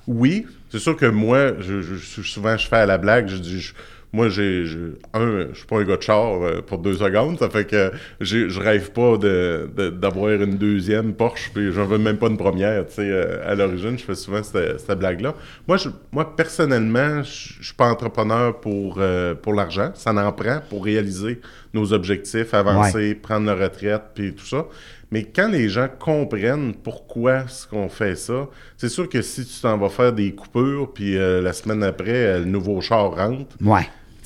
oui, c'est sûr que moi, je- je- souvent, je fais à la blague, je dis, je- moi, j'ai, je- un, je suis pas un gars de char euh, pour deux secondes, ça fait que je rêve pas de, de- d'avoir une deuxième Porsche, puis j'en veux même pas une première, tu sais, euh, à l'origine, je fais souvent cette, cette blague-là. Moi, je, moi, personnellement, je suis pas entrepreneur pour, euh, pour l'argent, ça n'en prend pour réaliser nos objectifs, avancer, prendre la retraite, puis tout ça. Mais quand les gens comprennent pourquoi ce qu'on fait ça, c'est sûr que si tu t'en vas faire des coupures, puis euh, la semaine après, euh, le nouveau char rentre.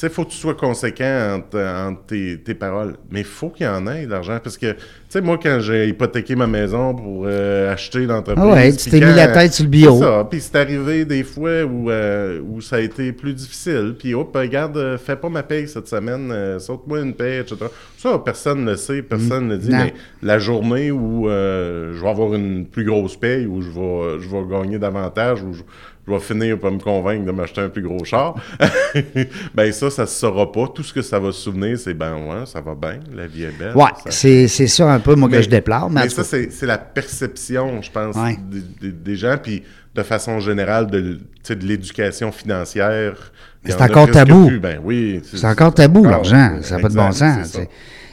Tu sais, faut que tu sois conséquent entre, entre tes, tes paroles. Mais il faut qu'il y en ait, l'argent. Parce que, tu sais, moi, quand j'ai hypothéqué ma maison pour euh, acheter l'entreprise. Ah ouais, tu t'es mis la tête sur le bio. C'est ça. Puis c'est arrivé des fois où, euh, où ça a été plus difficile. Puis, hop, regarde, euh, fais pas ma paye cette semaine, euh, saute-moi une paye, etc. Ça, personne ne le sait, personne ne le dit. Non. Mais la journée où je vais avoir une plus grosse paye, où je vais, je vais gagner davantage, où je, je vais finir par me convaincre de m'acheter un plus gros char, (laughs) ben ça, ça se saura pas. Tout ce que ça va se souvenir, c'est ben ouais, ça va bien, la vie est belle. Ouais, Ça- c'est c'est ça un peu, moi, que je déplore. Mais, ça, c'est c'est la perception, je pense, Ouais. des, gens, puis de façon générale, de, l'éducation financière. Mais c'est encore tabou. plus. Ben oui. c'est encore tabou, l'argent. Ça n'a pas de bon sens.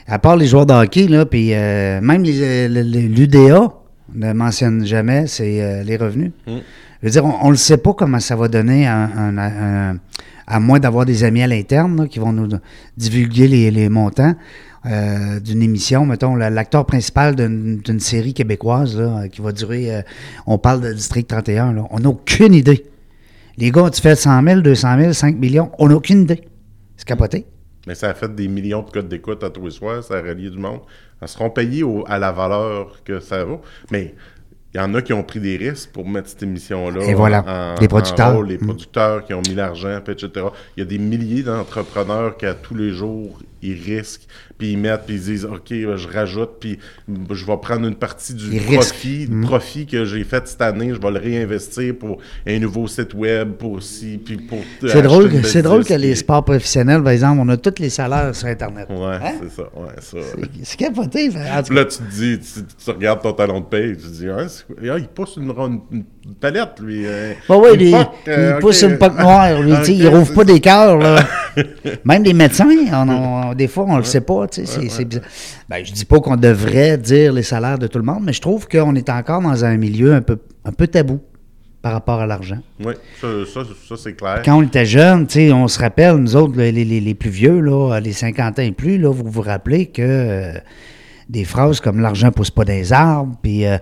À part les joueurs de hockey, là, puis euh, même les- le- le- l'UDA ne mentionne jamais, c'est euh, les revenus. Mm. Je veux dire, on ne sait pas comment ça va donner à moins d'avoir des amis à l'interne qui vont nous divulguer les, montants euh, d'une émission. Mettons, la- l'acteur principal d'une série québécoise là, qui va durer, euh, on parle de District 31, là, on n'a aucune idée. Les gars, tu fais 100 000, 200 000, 5 millions, on n'a aucune idée. C'est capoté. Mais ça a fait des millions de codes d'écoute à tous les soirs, ça a rallié du monde. Elles seront payées au- à la valeur que ça vaut. Mais il y en a qui ont pris des risques pour mettre cette émission-là. Et voilà, en- les en producteurs. rôle, les Mm. producteurs qui ont mis l'argent, etc. Il y a des milliers d'entrepreneurs qui, à tous les jours, ils risquent, puis ils mettent, puis ils disent OK, euh, je rajoute, puis je vais prendre une partie du Ils profit, Mm. profit que j'ai fait cette année, je vais le réinvestir pour un nouveau site web, pour si, puis pour. C'est drôle, c'est drôle que les sports professionnels, par exemple, on a tous les salaires sur Internet. Ouais, Hein? c'est ça. Ouais, ça. C'est capoté. là, tu te dis, tu, tu regardes ton talon de paye, tu te dis, c'est quoi? Ah, il pousse une, ronde- une palette, lui. euh, ouais, une il, euh, pousse une poque noire, lui, sais, il rouvre pas des cœurs, là. (laughs) Même les médecins, on des fois, on le sait pas, tu sais, c'est- bizarre. Ben, je dis pas qu'on devrait dire les salaires de tout le monde, mais je trouve qu'on est encore dans un milieu un peu, un peu tabou. par rapport à l'argent. Oui, ça, ça, ça, c'est clair. Quand on était jeune, tu sais, on se rappelle, nous autres, les, les- les plus vieux, là, les 50 ans et plus, là, vous vous rappelez que euh, des phrases comme l'argent pousse pas des arbres, puis euh,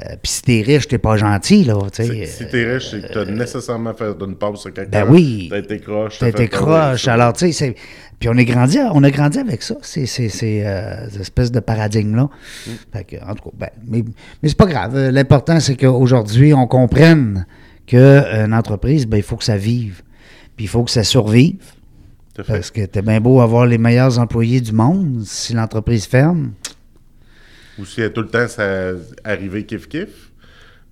euh, puis si t'es riche, t'es pas gentil, là. C'est- Si t'es riche, c'est que t'as nécessairement fait une pause sur quelqu'un. Ben oui. T'as été croche. T'as été croche. Alors, tu sais, c'est- puis on est grandi, on a grandi avec ça, ces, ces, ces, euh, ces espèces de paradigmes-là. Mm. Fait que, en tout cas, ben, mais, mais c'est pas grave. Euh, L'important, c'est qu'aujourd'hui, on comprenne qu'une entreprise, ben, il faut que ça vive. Puis il faut que ça survive. Parce que t'es bien beau avoir les meilleurs employés du monde. Si l'entreprise ferme, Ou si elle tout le temps ça arrivé kiff-kiff,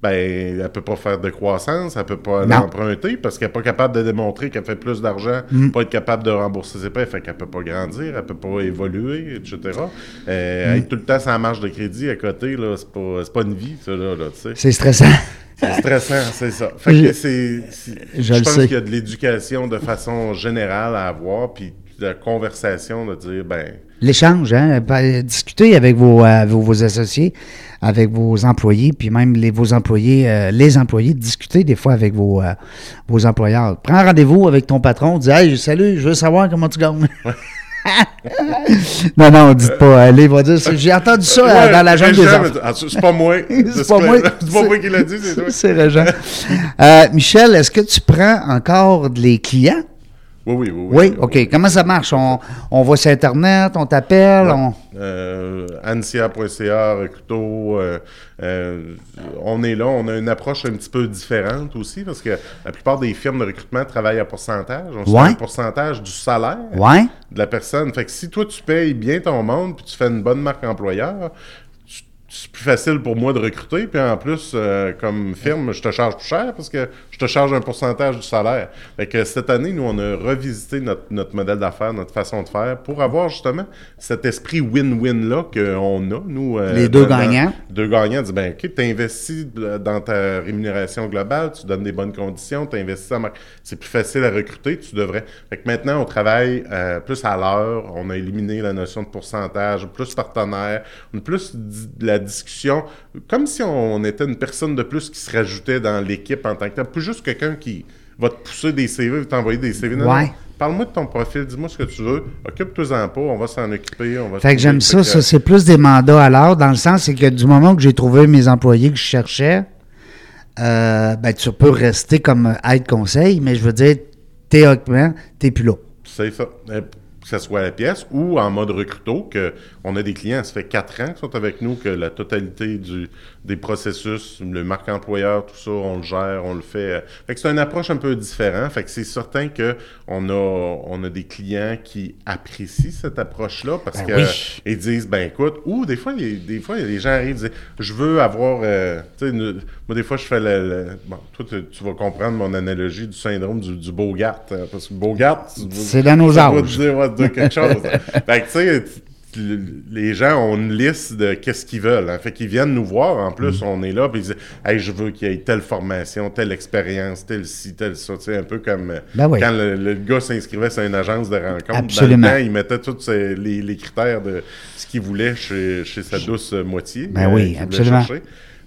ben, elle peut pas faire de croissance, elle peut pas aller Non. emprunter parce qu'elle est pas capable de démontrer qu'elle fait plus d'argent, pas être capable de rembourser ses prêts, fait qu'elle peut pas grandir, elle peut pas évoluer, etc. Euh, Être tout le temps sans marge de crédit à côté, là, c'est pas, c'est pas une vie, ça, là, là, tu sais. c'est stressant. C'est stressant, (laughs) c'est ça. Fait Je- que je je pense qu'il y a de l'éducation de façon générale à avoir, puis de la conversation de dire, ben, L'échange, hein? Ben, Discuter avec vos, euh, vos, vos associés, avec vos employés, puis même les, vos employés, euh, les employés, discuter des fois avec vos, euh, vos employeurs. Prends rendez-vous avec ton patron, dis Hey, salut, je veux savoir comment tu gagnes. (laughs) non, non, dites pas. Allez, va dire J'ai entendu ça Ouais, dans la jungle des enfants. ah, C'est pas moi. (laughs) C'est pas moi. (laughs) C'est pas moi qui l'a dit, c'est toi. C'est Régent. Euh, Michel, est-ce que tu prends encore les clients? Oui, oui, oui. Oui, OK. Comment ça marche? On, on va sur Internet, on t'appelle, on... Euh, Ansia.ca, Recruto, euh, euh, on est là, on a une approche un petit peu différente aussi parce que la plupart des firmes de recrutement travaillent à pourcentage. On se Ouais. fait un pourcentage du salaire Ouais? de la personne. Fait que si toi tu payes bien ton monde puis tu fais une bonne marque employeur, c'est plus facile pour moi de recruter. Puis en plus, euh, comme firme, je te charge plus cher parce que je te charge un pourcentage du salaire. Fait que cette année, nous, on a revisité notre, notre modèle d'affaires, notre façon de faire pour avoir justement cet esprit win-win-là qu'on a, nous. euh, Les deux gagnants. deux gagnants, dis ben OK, tu investis dans ta rémunération globale, tu donnes des bonnes conditions, tu investis en c'est plus facile à recruter, tu devrais. Fait que maintenant, on travaille euh, plus à l'heure, on a éliminé la notion de pourcentage, plus partenaire, on a plus de la discussion, comme si on était une personne de plus qui se rajoutait dans l'équipe en tant que tel, plus juste quelqu'un qui va te pousser des CV, va t'envoyer des CV. Non, Ouais. non, Parle-moi de ton profil, dis-moi ce que tu veux, occupe-toi-en pas, on va s'en occuper, on va Fait que j'aime ça, ça, c'est plus des mandats à l'heure, dans le sens, c'est que du moment que j'ai trouvé mes employés que je cherchais, euh, ben, tu peux rester comme aide-conseil, mais je veux dire, théoriquement, t'es plus là. C'est ça. Euh, Que ce soit à la pièce ou en mode recruto, que on a des clients, ça fait quatre ans qu'ils sont avec nous, que la totalité du, des processus, le marque employeur, tout ça, on le gère, on le fait. euh. Fait que c'est une approche un peu différente. Fait que c'est certain que on a, on a des clients qui apprécient cette approche-là parce Ben que oui. ils disent, ben écoute, ou des fois, a- des fois, les gens arrivent et disent, je veux avoir, euh, tu sais, moi des fois, je fais le, le- bon, toi, tu, tu vas comprendre mon analogie du syndrome du, du Bogart, euh, parce que Bogart, tu- C'est dans nos âges. te dire, ouais, dire quelque chose. (laughs) fait que, tu sais, tu- tu- les gens ont une liste de qu'est-ce qu'ils veulent. hein. Fait qu'ils viennent nous voir. En plus, Mm. on est là, puis ils disent, hey, je veux qu'il y ait telle formation, telle expérience, tel ci, tel ça. Tu sais, un peu comme euh, Ben oui. quand le, le gars s'inscrivait sur une agence de rencontre. Absolument. Dans le temps, il mettait tous ces- les, les critères de ce qu'il voulait chez, chez sa douce moitié. Ben euh, oui, absolument.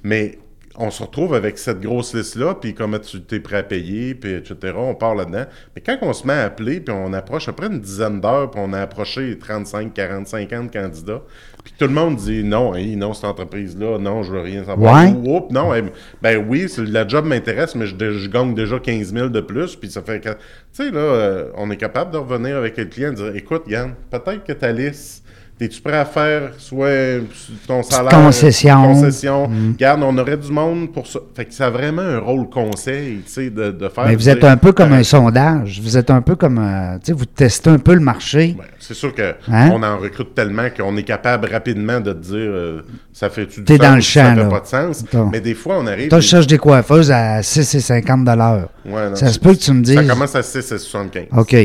Mais on se retrouve avec cette grosse liste-là, puis comment tu t'es prêt à payer, puis etc. On part là-dedans. Mais quand on se met à appeler, puis on approche après une dizaine d'heures, puis on a approché 35, 40, 50 candidats, puis tout le monde dit non, hey, non, cette entreprise-là, non, je veux rien savoir. Ouais. Ou, oups, non, hey, ben oui, la job m'intéresse, mais je, je gagne déjà 15 000 de plus, puis ça fait tu sais, là, euh, on est capable de revenir avec le client et dire, écoute, Yann, peut-être que ta liste, es-tu prêt à faire soit ton salaire, concession. concession, Regarde, on aurait du monde pour ça. Fait que ça a vraiment un rôle conseil, tu sais, de, de faire. Mais vous tu êtes un peu comme euh, un sondage. Vous êtes un peu comme, euh, tu sais, vous testez un peu le marché. ben, c'est sûr que Hein? on en recrute tellement qu'on est capable rapidement de te dire euh, ça fait-tu du T'es sens dans le champ, ça fait là. pas de sens? Attends. Mais des fois, on arrive. Toi, et- je cherche des coiffeuses à 6,50 dollars. Ouais, non, Ça se peut que tu me dises. Ça commence à 6 à 75. OK.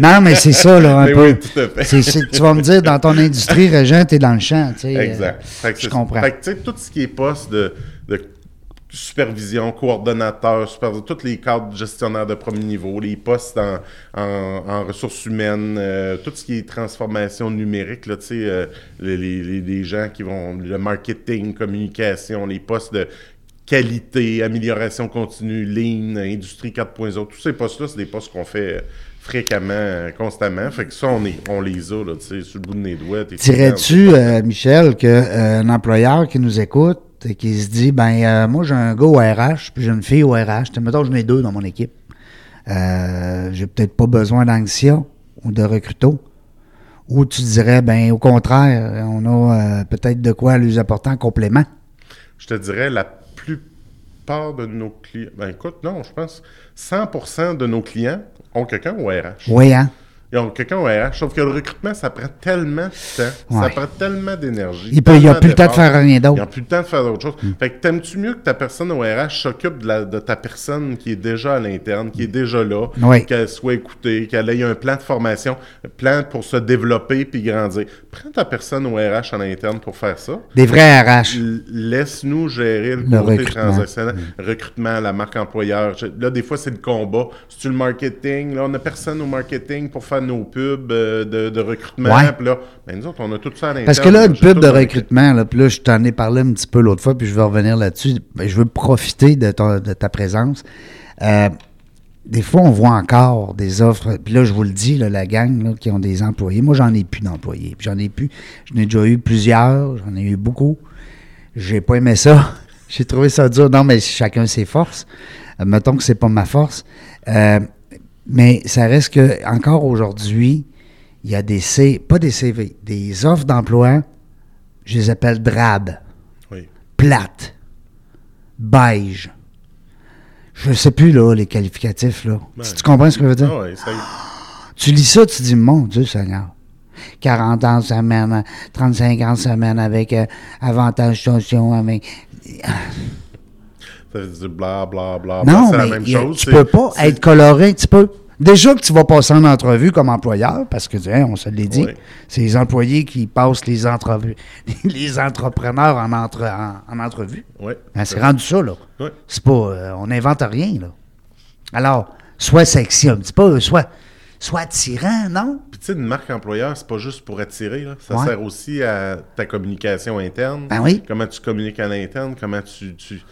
Non, mais c'est ça, là, (laughs) un Mais peu. oui, tout à fait. Tu vas me dire, dans ton (laughs) industrie, Régent, t'es dans le champ, tu sais. Exact. euh, que je comprends. Fait que, tu sais, tout ce qui est poste de, de supervision, coordonnateur, tous les cadres gestionnaires de premier niveau, les postes en, en- en ressources humaines, euh, tout ce qui est transformation numérique, là, euh, les- les gens qui vont, le marketing, communication, les postes de qualité, amélioration continue, lean, industrie 4.0, tous ces postes-là, c'est des postes qu'on fait fréquemment, euh, constamment. Fait que ça, on, est, on les a, là, tu sais, sur le bout de mes doigts. Dirais-tu, euh, Michel, qu'un employeur qui nous écoute et qui se dit, ben euh, moi, j'ai un gars au RH, puis j'ai une fille au RH, mettons, j'en ai deux dans mon équipe. Euh, j'ai peut-être pas besoin d'Anxia ou de recruto. Ou tu dirais, ben au contraire, on a euh, peut-être de quoi lui apporter en complément. Je te dirais, la plupart de nos clients... Ben écoute, non, je pense 100% de nos clients ont quelqu'un au RH. Oui, hein? Ils ont quelqu'un au RH. Sauf que le recrutement, ça prend tellement de temps, Ouais. ça prend tellement d'énergie. Il peut- il y a plus le temps de faire rien Ils n'ont d'autre. plus le temps de faire d'autres choses. Fait que t'aimes-tu mieux que ta personne au RH s'occupe de, ta personne qui est déjà à l'interne, qui est déjà là, Oui. qu'elle soit écoutée, qu'elle ait un plan de formation, un plan pour se développer puis grandir? Prends ta personne au RH à l'interne pour faire ça. Des vrais RH. Laisse-nous gérer le, Le côté recrutement. transactionnel, recrutement, la marque employeur. Là, des fois, c'est le combat. C'est-tu le marketing? Là, on n'a personne au marketing pour faire nos pubs euh, de, de recrutement. Ouais. Puis là, ben, nous autres, on a tout ça à l'interne. Parce que là, une pub de recrutement, là, puis là, je t'en ai parlé un petit peu l'autre fois, puis je vais revenir là-dessus. Ben, je veux profiter de, ton- de ta présence. Euh, des fois, on voit encore des offres, puis là, je vous le dis, là, la gang là, qui ont des employés. Moi, j'en ai plus d'employés. Puis j'en ai plus. J'en ai déjà eu plusieurs, j'en ai eu beaucoup. J'ai pas aimé ça. (laughs) J'ai trouvé ça dur. Non, mais chacun ses forces. Euh, mettons que c'est pas ma force. Euh, mais ça reste que, encore aujourd'hui, il y a des C, pas des CV, des offres d'emploi, je les appelle drab, Oui. plates, beige. Je sais plus, là, les qualificatifs, là. Si tu comprends ce que je veux dire? Ah ouais, ça y est. (gasps) Tu lis ça, tu dis, mon Dieu Seigneur. 40 ans de semaine, 35 ans de semaine avec euh, avantage social, avec... Ça veut dire bla bla bla. Non, c'est mais la même a- chose. tu peux pas être coloré un petit peu. Déjà que tu vas passer en entrevue comme employeur, parce que, hein, on se l'est dit, Oui. c'est les employés qui passent les entrevues, (laughs) les entrepreneurs en, entre, en, en entrevue. Ouais. Hein, c'est rendu ça, là. Ouais. C'est pas... euh, on n'invente rien, là. Alors, sois sexy un petit peu, sois, sois attirant, non? Puis tu sais, une marque employeur, c'est pas juste pour attirer. Là. Ça Ouais. sert aussi à ta communication interne. Ben oui. Comment tu communiques à l'interne, comment tu... tu...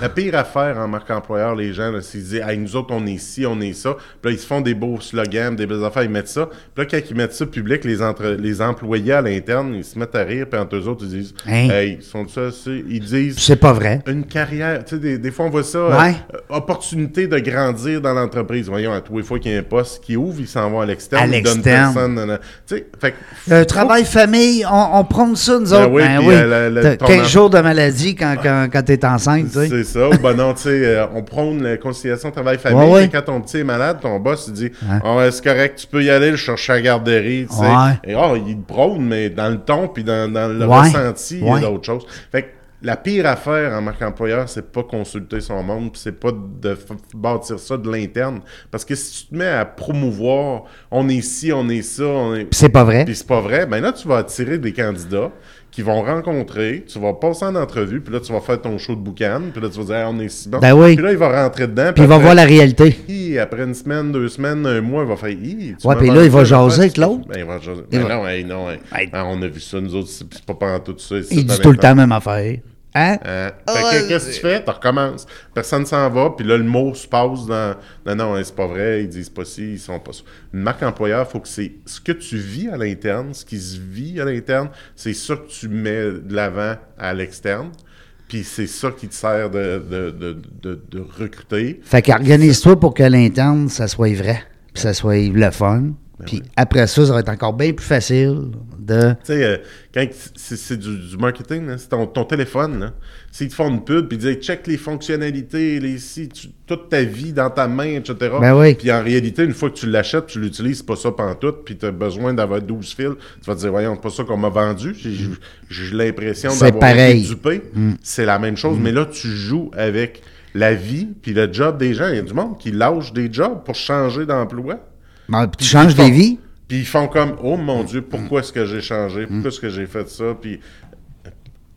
La pire affaire en marque employeur, les gens, c'est qu'ils disent hey, nous autres, on est ci, on est ça. Puis là, ils se font des beaux slogans, des belles affaires, ils mettent ça. Puis là, quand ils mettent ça public, les, entre... les employés à l'interne, ils se mettent à rire, puis entre eux autres, ils disent Hein? Hey, ils sont ça, ils disent C'est pas vrai. une carrière, tu sais, des, des fois on voit ça, Ouais. euh, euh, opportunité de grandir dans l'entreprise. Voyons, à tous les fois qu'il y a un poste qui ouvre, ils s'en vont à l'externe, À l'externe. Tu sais, fait Le travail famille, on, on prône ça, nous Ben autres. oui, Ben oui. euh, le- le- T'as ton 15 em- jours de maladie quand, quand, quand t'es enceinte, tu sais. C'est ça. Ou ben non, tu sais, euh, on prône la conciliation travail-famille. Ouais, ouais. mais Quand ton petit est malade, ton boss, il dit Hein? oh, c'est correct, tu peux y aller le chercher à la garderie. Tu sais. Ouais. Et oh, il prône, mais dans le ton puis dans, dans le Ouais. ressenti, il y Ouais. a d'autres choses. Fait que la pire affaire en marque employeur, c'est pas consulter son monde, puis c'est pas de bâtir ça de l'interne. Parce que si tu te mets à promouvoir, on est ci, on est ça, on est. C'est pas vrai. Puis c'est pas vrai, ben là, tu vas attirer des candidats qui vont rencontrer, tu vas passer en entrevue, puis là, tu vas faire ton show de boucan, puis là, tu vas dire, Hey, on est si bon. Ben oui. Puis là, il va rentrer dedans. Puis il va voir la réalité. hi, après une semaine, deux semaines, un mois, il va faire hi, tu Ouais, puis là, il va jaser avec l'autre. Ben, il va jaser. Il Ben va- non, hey, non, hey. Ah, on a vu ça, nous autres, c'est c'est pas pendant tout ça. Il dit tout le temps même affaire. Hein? Hein? Ah, Fait que ouais, qu'est-ce que tu fais? Tu recommences. Personne s'en va, puis là, le mot se passe dans. Non, non, hein, c'est pas vrai, ils disent pas ci, ils sont pas ça. Une marque employeur, faut que c'est ce que tu vis à l'interne, ce qui se vit à l'interne, c'est ça que tu mets de l'avant à l'externe. Puis c'est ça qui te sert de, de, de, de, de recruter. Fait qu'organise-toi pour que l'interne, ça soit vrai. Puis ça soit le fun. Ben Puis après ça, ça va être encore bien plus facile de. Tu sais, euh, quand c'est du, du marketing, c'est ton, ton téléphone. S'ils te font une pub, puis ils disent check les fonctionnalités, les si, tu- toute ta vie dans ta main, etc. Ben oui. Puis en réalité, une fois que tu l'achètes, tu l'utilises, c'est pas ça pantoute, puis tu as besoin d'avoir 12 fils, tu vas te dire, voyons, c'est pas ça qu'on m'a vendu. J'ai l'impression d'avoir été dupé. C'est la même chose, mais là, tu joues avec la vie, puis le job des gens. Il y a du monde qui lâche des jobs pour changer d'emploi. Puis tu changes des vies. Puis ils font comme Oh mon Dieu, pourquoi est-ce que j'ai changé? Pourquoi est-ce que j'ai fait ça? Puis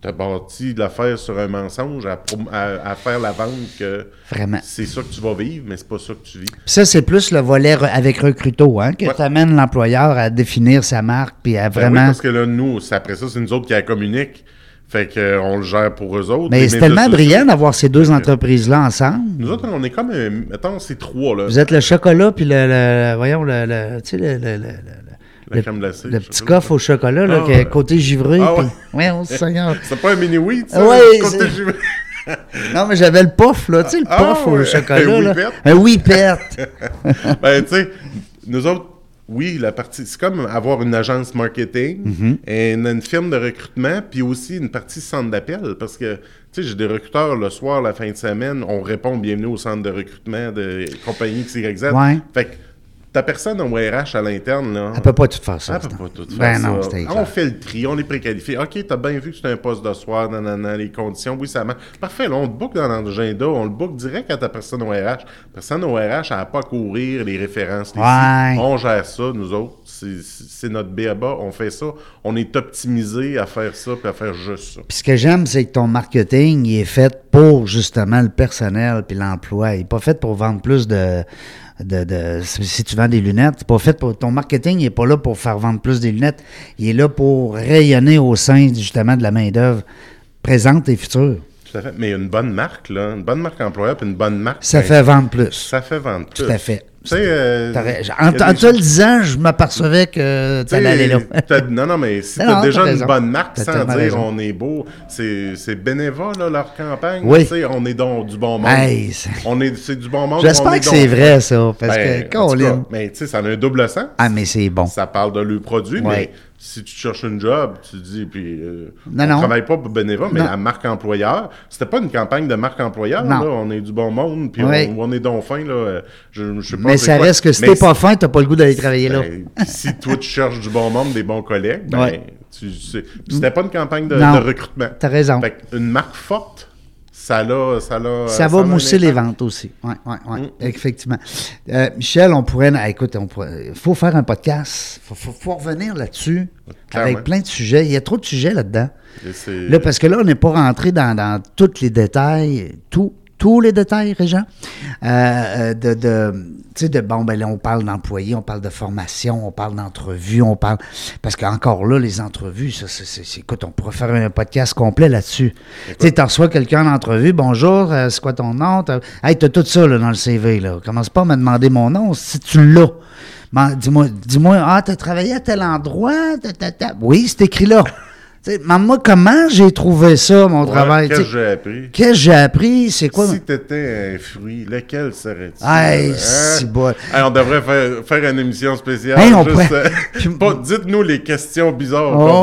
t'as bâti l'affaire sur un mensonge à, prom- à- à faire la vente que Vraiment. c'est ça que tu vas vivre, mais c'est pas ça que tu vis. Puis ça, c'est plus le volet re- avec Recruto, hein, que Ouais. tu amènes l'employeur à définir sa marque, puis à Ben oui, vraiment. parce que là, nous, après ça, c'est nous autres qui la communiquent. Fait que, euh, le gère pour eux autres. Mais c'est tellement brillant d'avoir ces deux entreprises-là ensemble. Nous autres, on est comme, euh, mettons, c'est trois, là. Vous êtes le chocolat, puis le, le- voyons, le, le- tu sais, le, le- le- le- La le- crème glacée. le je sais petit coffre au chocolat, là, Ah qui côté givré. Ah ouais. Ouais, on (laughs) Seigneur. C'est pas un mini wheat, ça? Ouais, côté givré? (laughs) Non, mais j'avais le puff, là, tu sais, le Ah, puff au chocolat. Un là. whippet. Un whippet. (laughs) ben, tu sais, nous autres, oui, la partie, c'est comme avoir une agence marketing, Mm-hmm. et une, une firme de recrutement, puis aussi une partie centre d'appel, parce que, tu sais, j'ai des recruteurs le soir, la fin de semaine, on répond bienvenue au centre de recrutement de compagnie XYZ. Ouais. Fait que ta personne au RH à l'interne, là, Elle peut pas tout faire ça. elle peut pas tout faire Ben ça. non, c'était on fait le tri, on est préqualifié. OK, t'as bien vu que c'est un poste de soir, nanana, les conditions, oui, ça marche. Parfait, là, on te book dans l'agenda, on le book direct à ta personne au RH. Personne au RH, elle n'a pas à courir les références. les Ouais. On gère ça, nous autres. C'est- C'est notre BABA, on fait ça. On est optimisé à faire ça puis à faire juste ça. Puis ce que j'aime, c'est que ton marketing, il est fait pour justement le personnel puis l'emploi. Il n'est pas fait pour vendre plus de. De, de- si tu vends des lunettes, c'est pas fait pour. Ton marketing n'est pas là pour faire vendre plus des lunettes. Il est là pour rayonner au sein justement de la main-d'œuvre présente et future. Tout à fait. Mais une bonne marque, là, une bonne marque employeur puis une bonne marque. Ça fait vendre plus. Ça fait vendre Tout plus. à fait. Tu sais, euh, En, en te le disant, je m'apercevais que tu allais aller là. Non, non, mais si (laughs) non, déjà une bonne marque sans dire raison. on est beau, c'est bénévole, là, leur campagne. Oui. Tu sais, on est dans du bon monde. Hey, c'est- on est, c'est du bon monde. on J'espère que c'est vrai, ça. Parce Ben, que, en tout cas, Colin. Mais tu sais, ça a un double sens. Ah, mais c'est bon. Ça parle de le produit, Ouais. mais si tu cherches un job, tu dis, puis euh, Non, on non. travaille pas pour bénévole, mais Non. la marque employeur, c'était pas une campagne de marque employeur, là, on est du bon monde, puis on, on est donc fin, là, je, je sais pas Mais ça quoi. reste que si t'es pas fin, t'as pas le goût d'aller travailler là. ben, puis si toi, tu cherches du bon monde, des bons collègues, ben, tu sais. C'était pas une campagne de recrutement. T'as raison. Fait une marque forte, ça l'a. Ça, l'a, Ça euh, va mousser les ventes aussi. Oui, oui, oui, Mm. effectivement. Euh, Michel, on pourrait. ah, écoute, on pourrait. faut faire un podcast. Il faut, faut- faut revenir là-dessus Clairement. avec plein de sujets. Il y a trop de sujets là-dedans. Là, parce que là, on n'est pas rentré dans, dans tous les détails, tout, tous les détails, Régent? Euh, euh, de, de, tu sais, de, bon, ben là, on parle d'employés, on parle de formation, on parle d'entrevues, on parle. Parce qu'encore là, les entrevues, ça, c'est, écoute, on pourrait faire un podcast complet là-dessus. Tu sais, tu reçois quelqu'un en entrevue, bonjour, euh, c'est quoi ton nom? T'as, hey, t'as tout ça là, dans le CV, là. Commence pas à me demander mon nom si tu l'as. Man, Dis-moi, dis-moi, ah, t'as travaillé à tel endroit? Ta, ta, ta. Oui, c'est écrit là. Tu sais, moi, comment j'ai trouvé ça, mon Ouais, travail? Qu'est-ce que j'ai appris? Qu'est-ce que j'ai appris? C'est quoi? Si t'étais un fruit, lequel serais-tu? Hey, Hein? c'est bon. Hey, on devrait faire, faire une émission spéciale. Hey, juste, euh, pas- Dites-nous les questions bizarres Oh, qu'on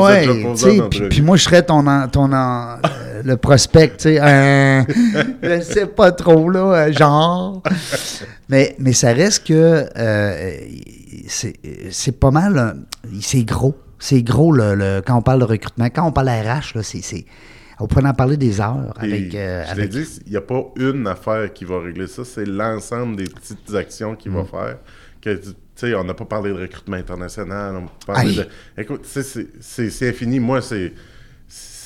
vous a ouais, puis, moi, je serais ton, en- ton en- euh, le prospect, tu sais, (laughs) je sais pas trop, là, genre. Mais, mais ça reste que euh, c'est c'est pas mal, c'est gros. C'est gros, le, le- quand on parle de recrutement. Quand on parle RH, là, c'est... On pourrait en parler des heures avec... euh, je avec- dit, il n'y a pas une affaire qui va régler ça, c'est l'ensemble des petites actions qu'il Mm. va faire. Que, on n'a pas parlé de recrutement international, on de... Écoute, c'est infini. Moi, c'est...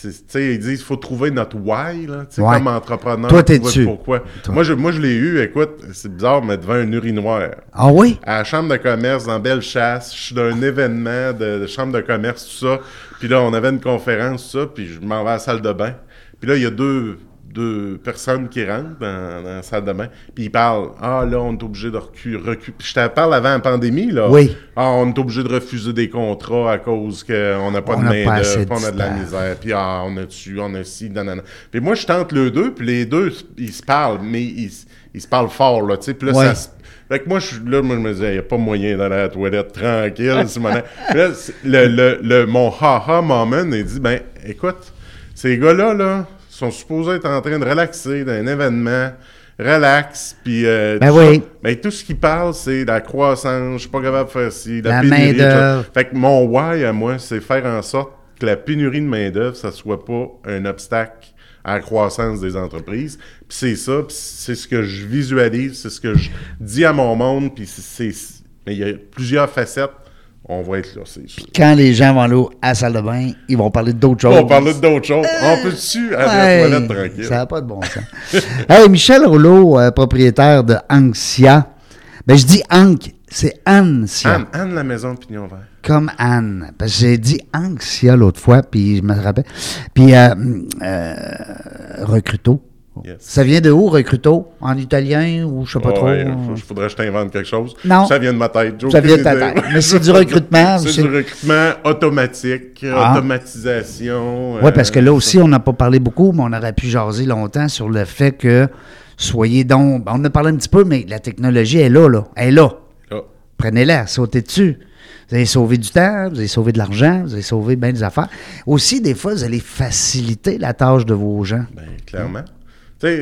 ils disent qu'il faut trouver notre why, là, Ouais. comme entrepreneur. Toi, t'es dessus. Pourquoi. Toi. Moi, je, moi, je l'ai eu, écoute, c'est bizarre, mais devant un urinoir. Ah oui? À la chambre de commerce, dans Bellechasse, je suis dans un événement de, de chambre de commerce, tout ça. Puis là, on avait une conférence, tout ça, puis je m'en vais à la salle de bain. Puis là, il y a deux, deux personnes qui rentrent dans, dans la salle de bain, puis ils parlent « Ah, là, on est obligé de reculer. Recu je te parle avant la pandémie, là. Oui. Ah, on est obligé de refuser des contrats à cause qu'on n'a pas On de main-d'œuvre, on a de la misère. Puis ah, on a tu, on a ci, nanana. Puis moi, je tente le deux, puis les deux, ils se parlent, mais ils, ils se parlent fort, là, tu sais. Puis là, ça se fait que moi, je, là, moi, je me disais, il n'y a pas moyen d'aller à la toilette tranquille. (laughs) Simonet. Puis là, le, le, le- mon ha-ha moment, il dit, ben, écoute, ces gars-là, là, sont supposés être en train de relaxer dans un événement, relax, puis euh, Ben tout oui. ça. Ben, tout ce qu'ils parlent, c'est la croissance, je suis pas capable de faire ci, la, La pénurie. de. Fait que mon why à moi, c'est faire en sorte que la pénurie de main-d'œuvre, ça soit pas un obstacle à la croissance des entreprises. Puis c'est ça, puis c'est ce que je visualise, c'est ce que je dis à mon monde, puis c'est- Mais il y a plusieurs facettes, on va être là, c'est sûr. Quand les gens vont aller à la salle de bain, ils vont parler d'autres choses. On parlait d'autres choses. On peut-tu aller à la toilette tranquille? Ça n'a pas de bon sens. (laughs) hey, Michel Rouleau, euh, propriétaire de Anxia. Ben, je dis Ank, C'est Ansia. Anne, Anne la maison de pignon vert. Comme Anne. Parce que j'ai dit Anxia l'autre fois, puis je me rappelle. Puis euh, euh, Recruto. Yes. Ça vient de où, Recruto? En italien ou je sais pas trop? Il faudrait que je t'invente quelque chose. Non. Ça vient de ma tête. Ça vient de ta tête. Mais c'est du recrutement. (laughs) C'est du recrutement automatique, Ah. automatisation. Oui, parce que là euh, aussi, on n'a pas parlé beaucoup, mais on aurait pu jaser longtemps sur le fait que soyez donc. On en a parlé un petit peu, mais la technologie est là, là. Elle est là. ah, Prenez-la, sautez dessus. Vous allez sauver du temps, vous allez sauver de l'argent, vous allez sauver bien des affaires. Aussi, des fois, vous allez faciliter la tâche de vos gens. ben, clairement. Tu sais,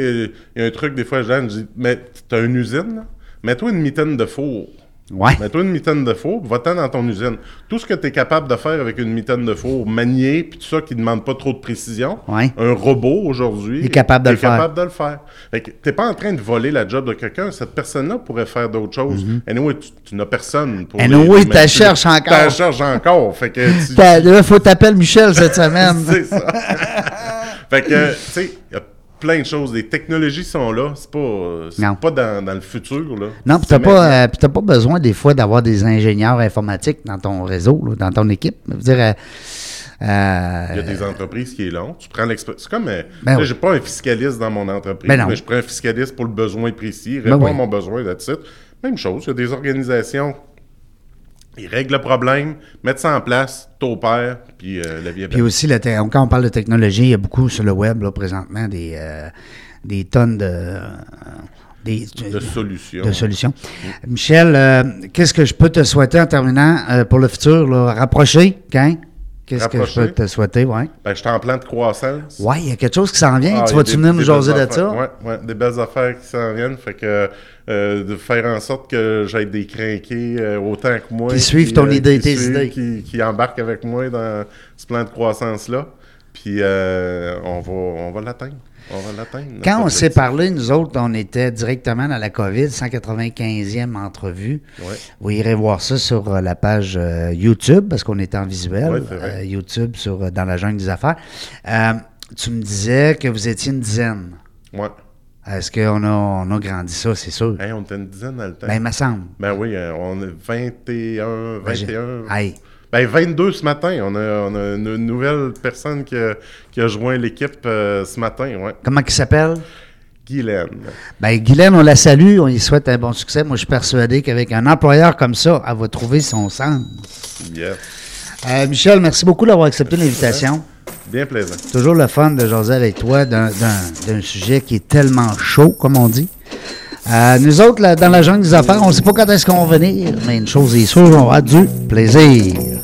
il y a un truc, des fois, je je dis, mais t'as une usine, là? Mets-toi une mitaine de four. Ouais. Mets-toi une mitaine de four, puis va-t'en dans ton usine. Tout ce que tu es capable de faire avec une mitaine de four, manier, puis tout ça qui ne demande pas trop de précision, Ouais. un robot aujourd'hui est capable de le faire. capable de le faire. Fait que t'es pas en train de voler la job de quelqu'un. Cette personne-là pourrait faire d'autres choses. Anyway, tu, tu n'as personne pour. Anyway, les- t'as mais- cherches encore. T'as cherches encore. Fait que tu- Là, faut t'appeler Michel cette semaine. (laughs) c'est ça. fait que, tu sais, plein de choses. Les technologies sont là. C'est pas, pas dans, dans le futur, là. Non, puis t'as pas, euh, pas besoin des fois d'avoir des ingénieurs informatiques dans ton réseau, là, dans ton équipe. Je veux dire, euh, euh, Il y a des entreprises qui est long. Tu prends l'expérience. C'est comme. Ben là, oui. j'ai pas un fiscaliste dans mon entreprise, Ben non. mais je prends un fiscaliste pour le besoin précis. Ben Répond oui. à mon besoin, it. Même chose. Il y a des organisations. Ils règlent le problème, mettent ça en place, t'opères, puis euh, la vie est Puis aussi, la quand on parle de technologie, il y a beaucoup sur le web, là, présentement, des, euh, des tonnes de, euh, des, De solutions. de solutions. Michel, qu'est-ce que je peux te souhaiter en terminant pour le futur? Là? Rapprocher, quand? Qu'est-ce que je peux te souhaiter? Ouais? Ben, je suis en plan de croissance. Ouais, il y a quelque chose qui s'en vient. Ah, tu vas-tu venir nous jaser de ça? Ouais, ouais, des belles affaires qui s'en viennent. Fait que euh, de faire en sorte que j'aille des crinqués euh, autant que moi. Qui suivent ton idée, qui tes suivent, idées. Qui, qui embarquent avec moi dans ce plan de croissance-là. Puis euh, on va, on va l'atteindre. On va l'atteindre. Quand on s'est parlé, nous autres, on était directement dans la COVID, 195e entrevue. Ouais. Vous irez voir ça sur euh, la page euh, YouTube, parce qu'on est en visuel. Ouais, euh, YouTube sur euh, Dans la jungle des affaires. Euh, tu me disais que vous étiez une dizaine. Ouais. Est-ce qu'on a, on a grandi ça, c'est sûr? Hey, on était une dizaine dans le temps. Ben, il me semble. Ben oui, euh, on est 21, Ben, j'ai- 21. Hey, Ben 22 ce matin. On a, on a une nouvelle personne qui a, qui a joint l'équipe euh, ce matin. Ouais. comment il s'appelle? Guylaine. Ben, Guylaine, on la salue, on lui souhaite un bon succès. Moi, je suis persuadé qu'avec un employeur comme ça, elle va trouver son sens. Yes. Euh, Michel, merci beaucoup d'avoir accepté l'invitation. Bien plaisant. Toujours le fun de jaser avec toi d'un- sujet qui est tellement chaud, comme on dit. Euh, nous autres, là, dans la jungle des affaires, on ne sait pas quand est-ce qu'on va venir, mais une chose est sûre, on aura du plaisir.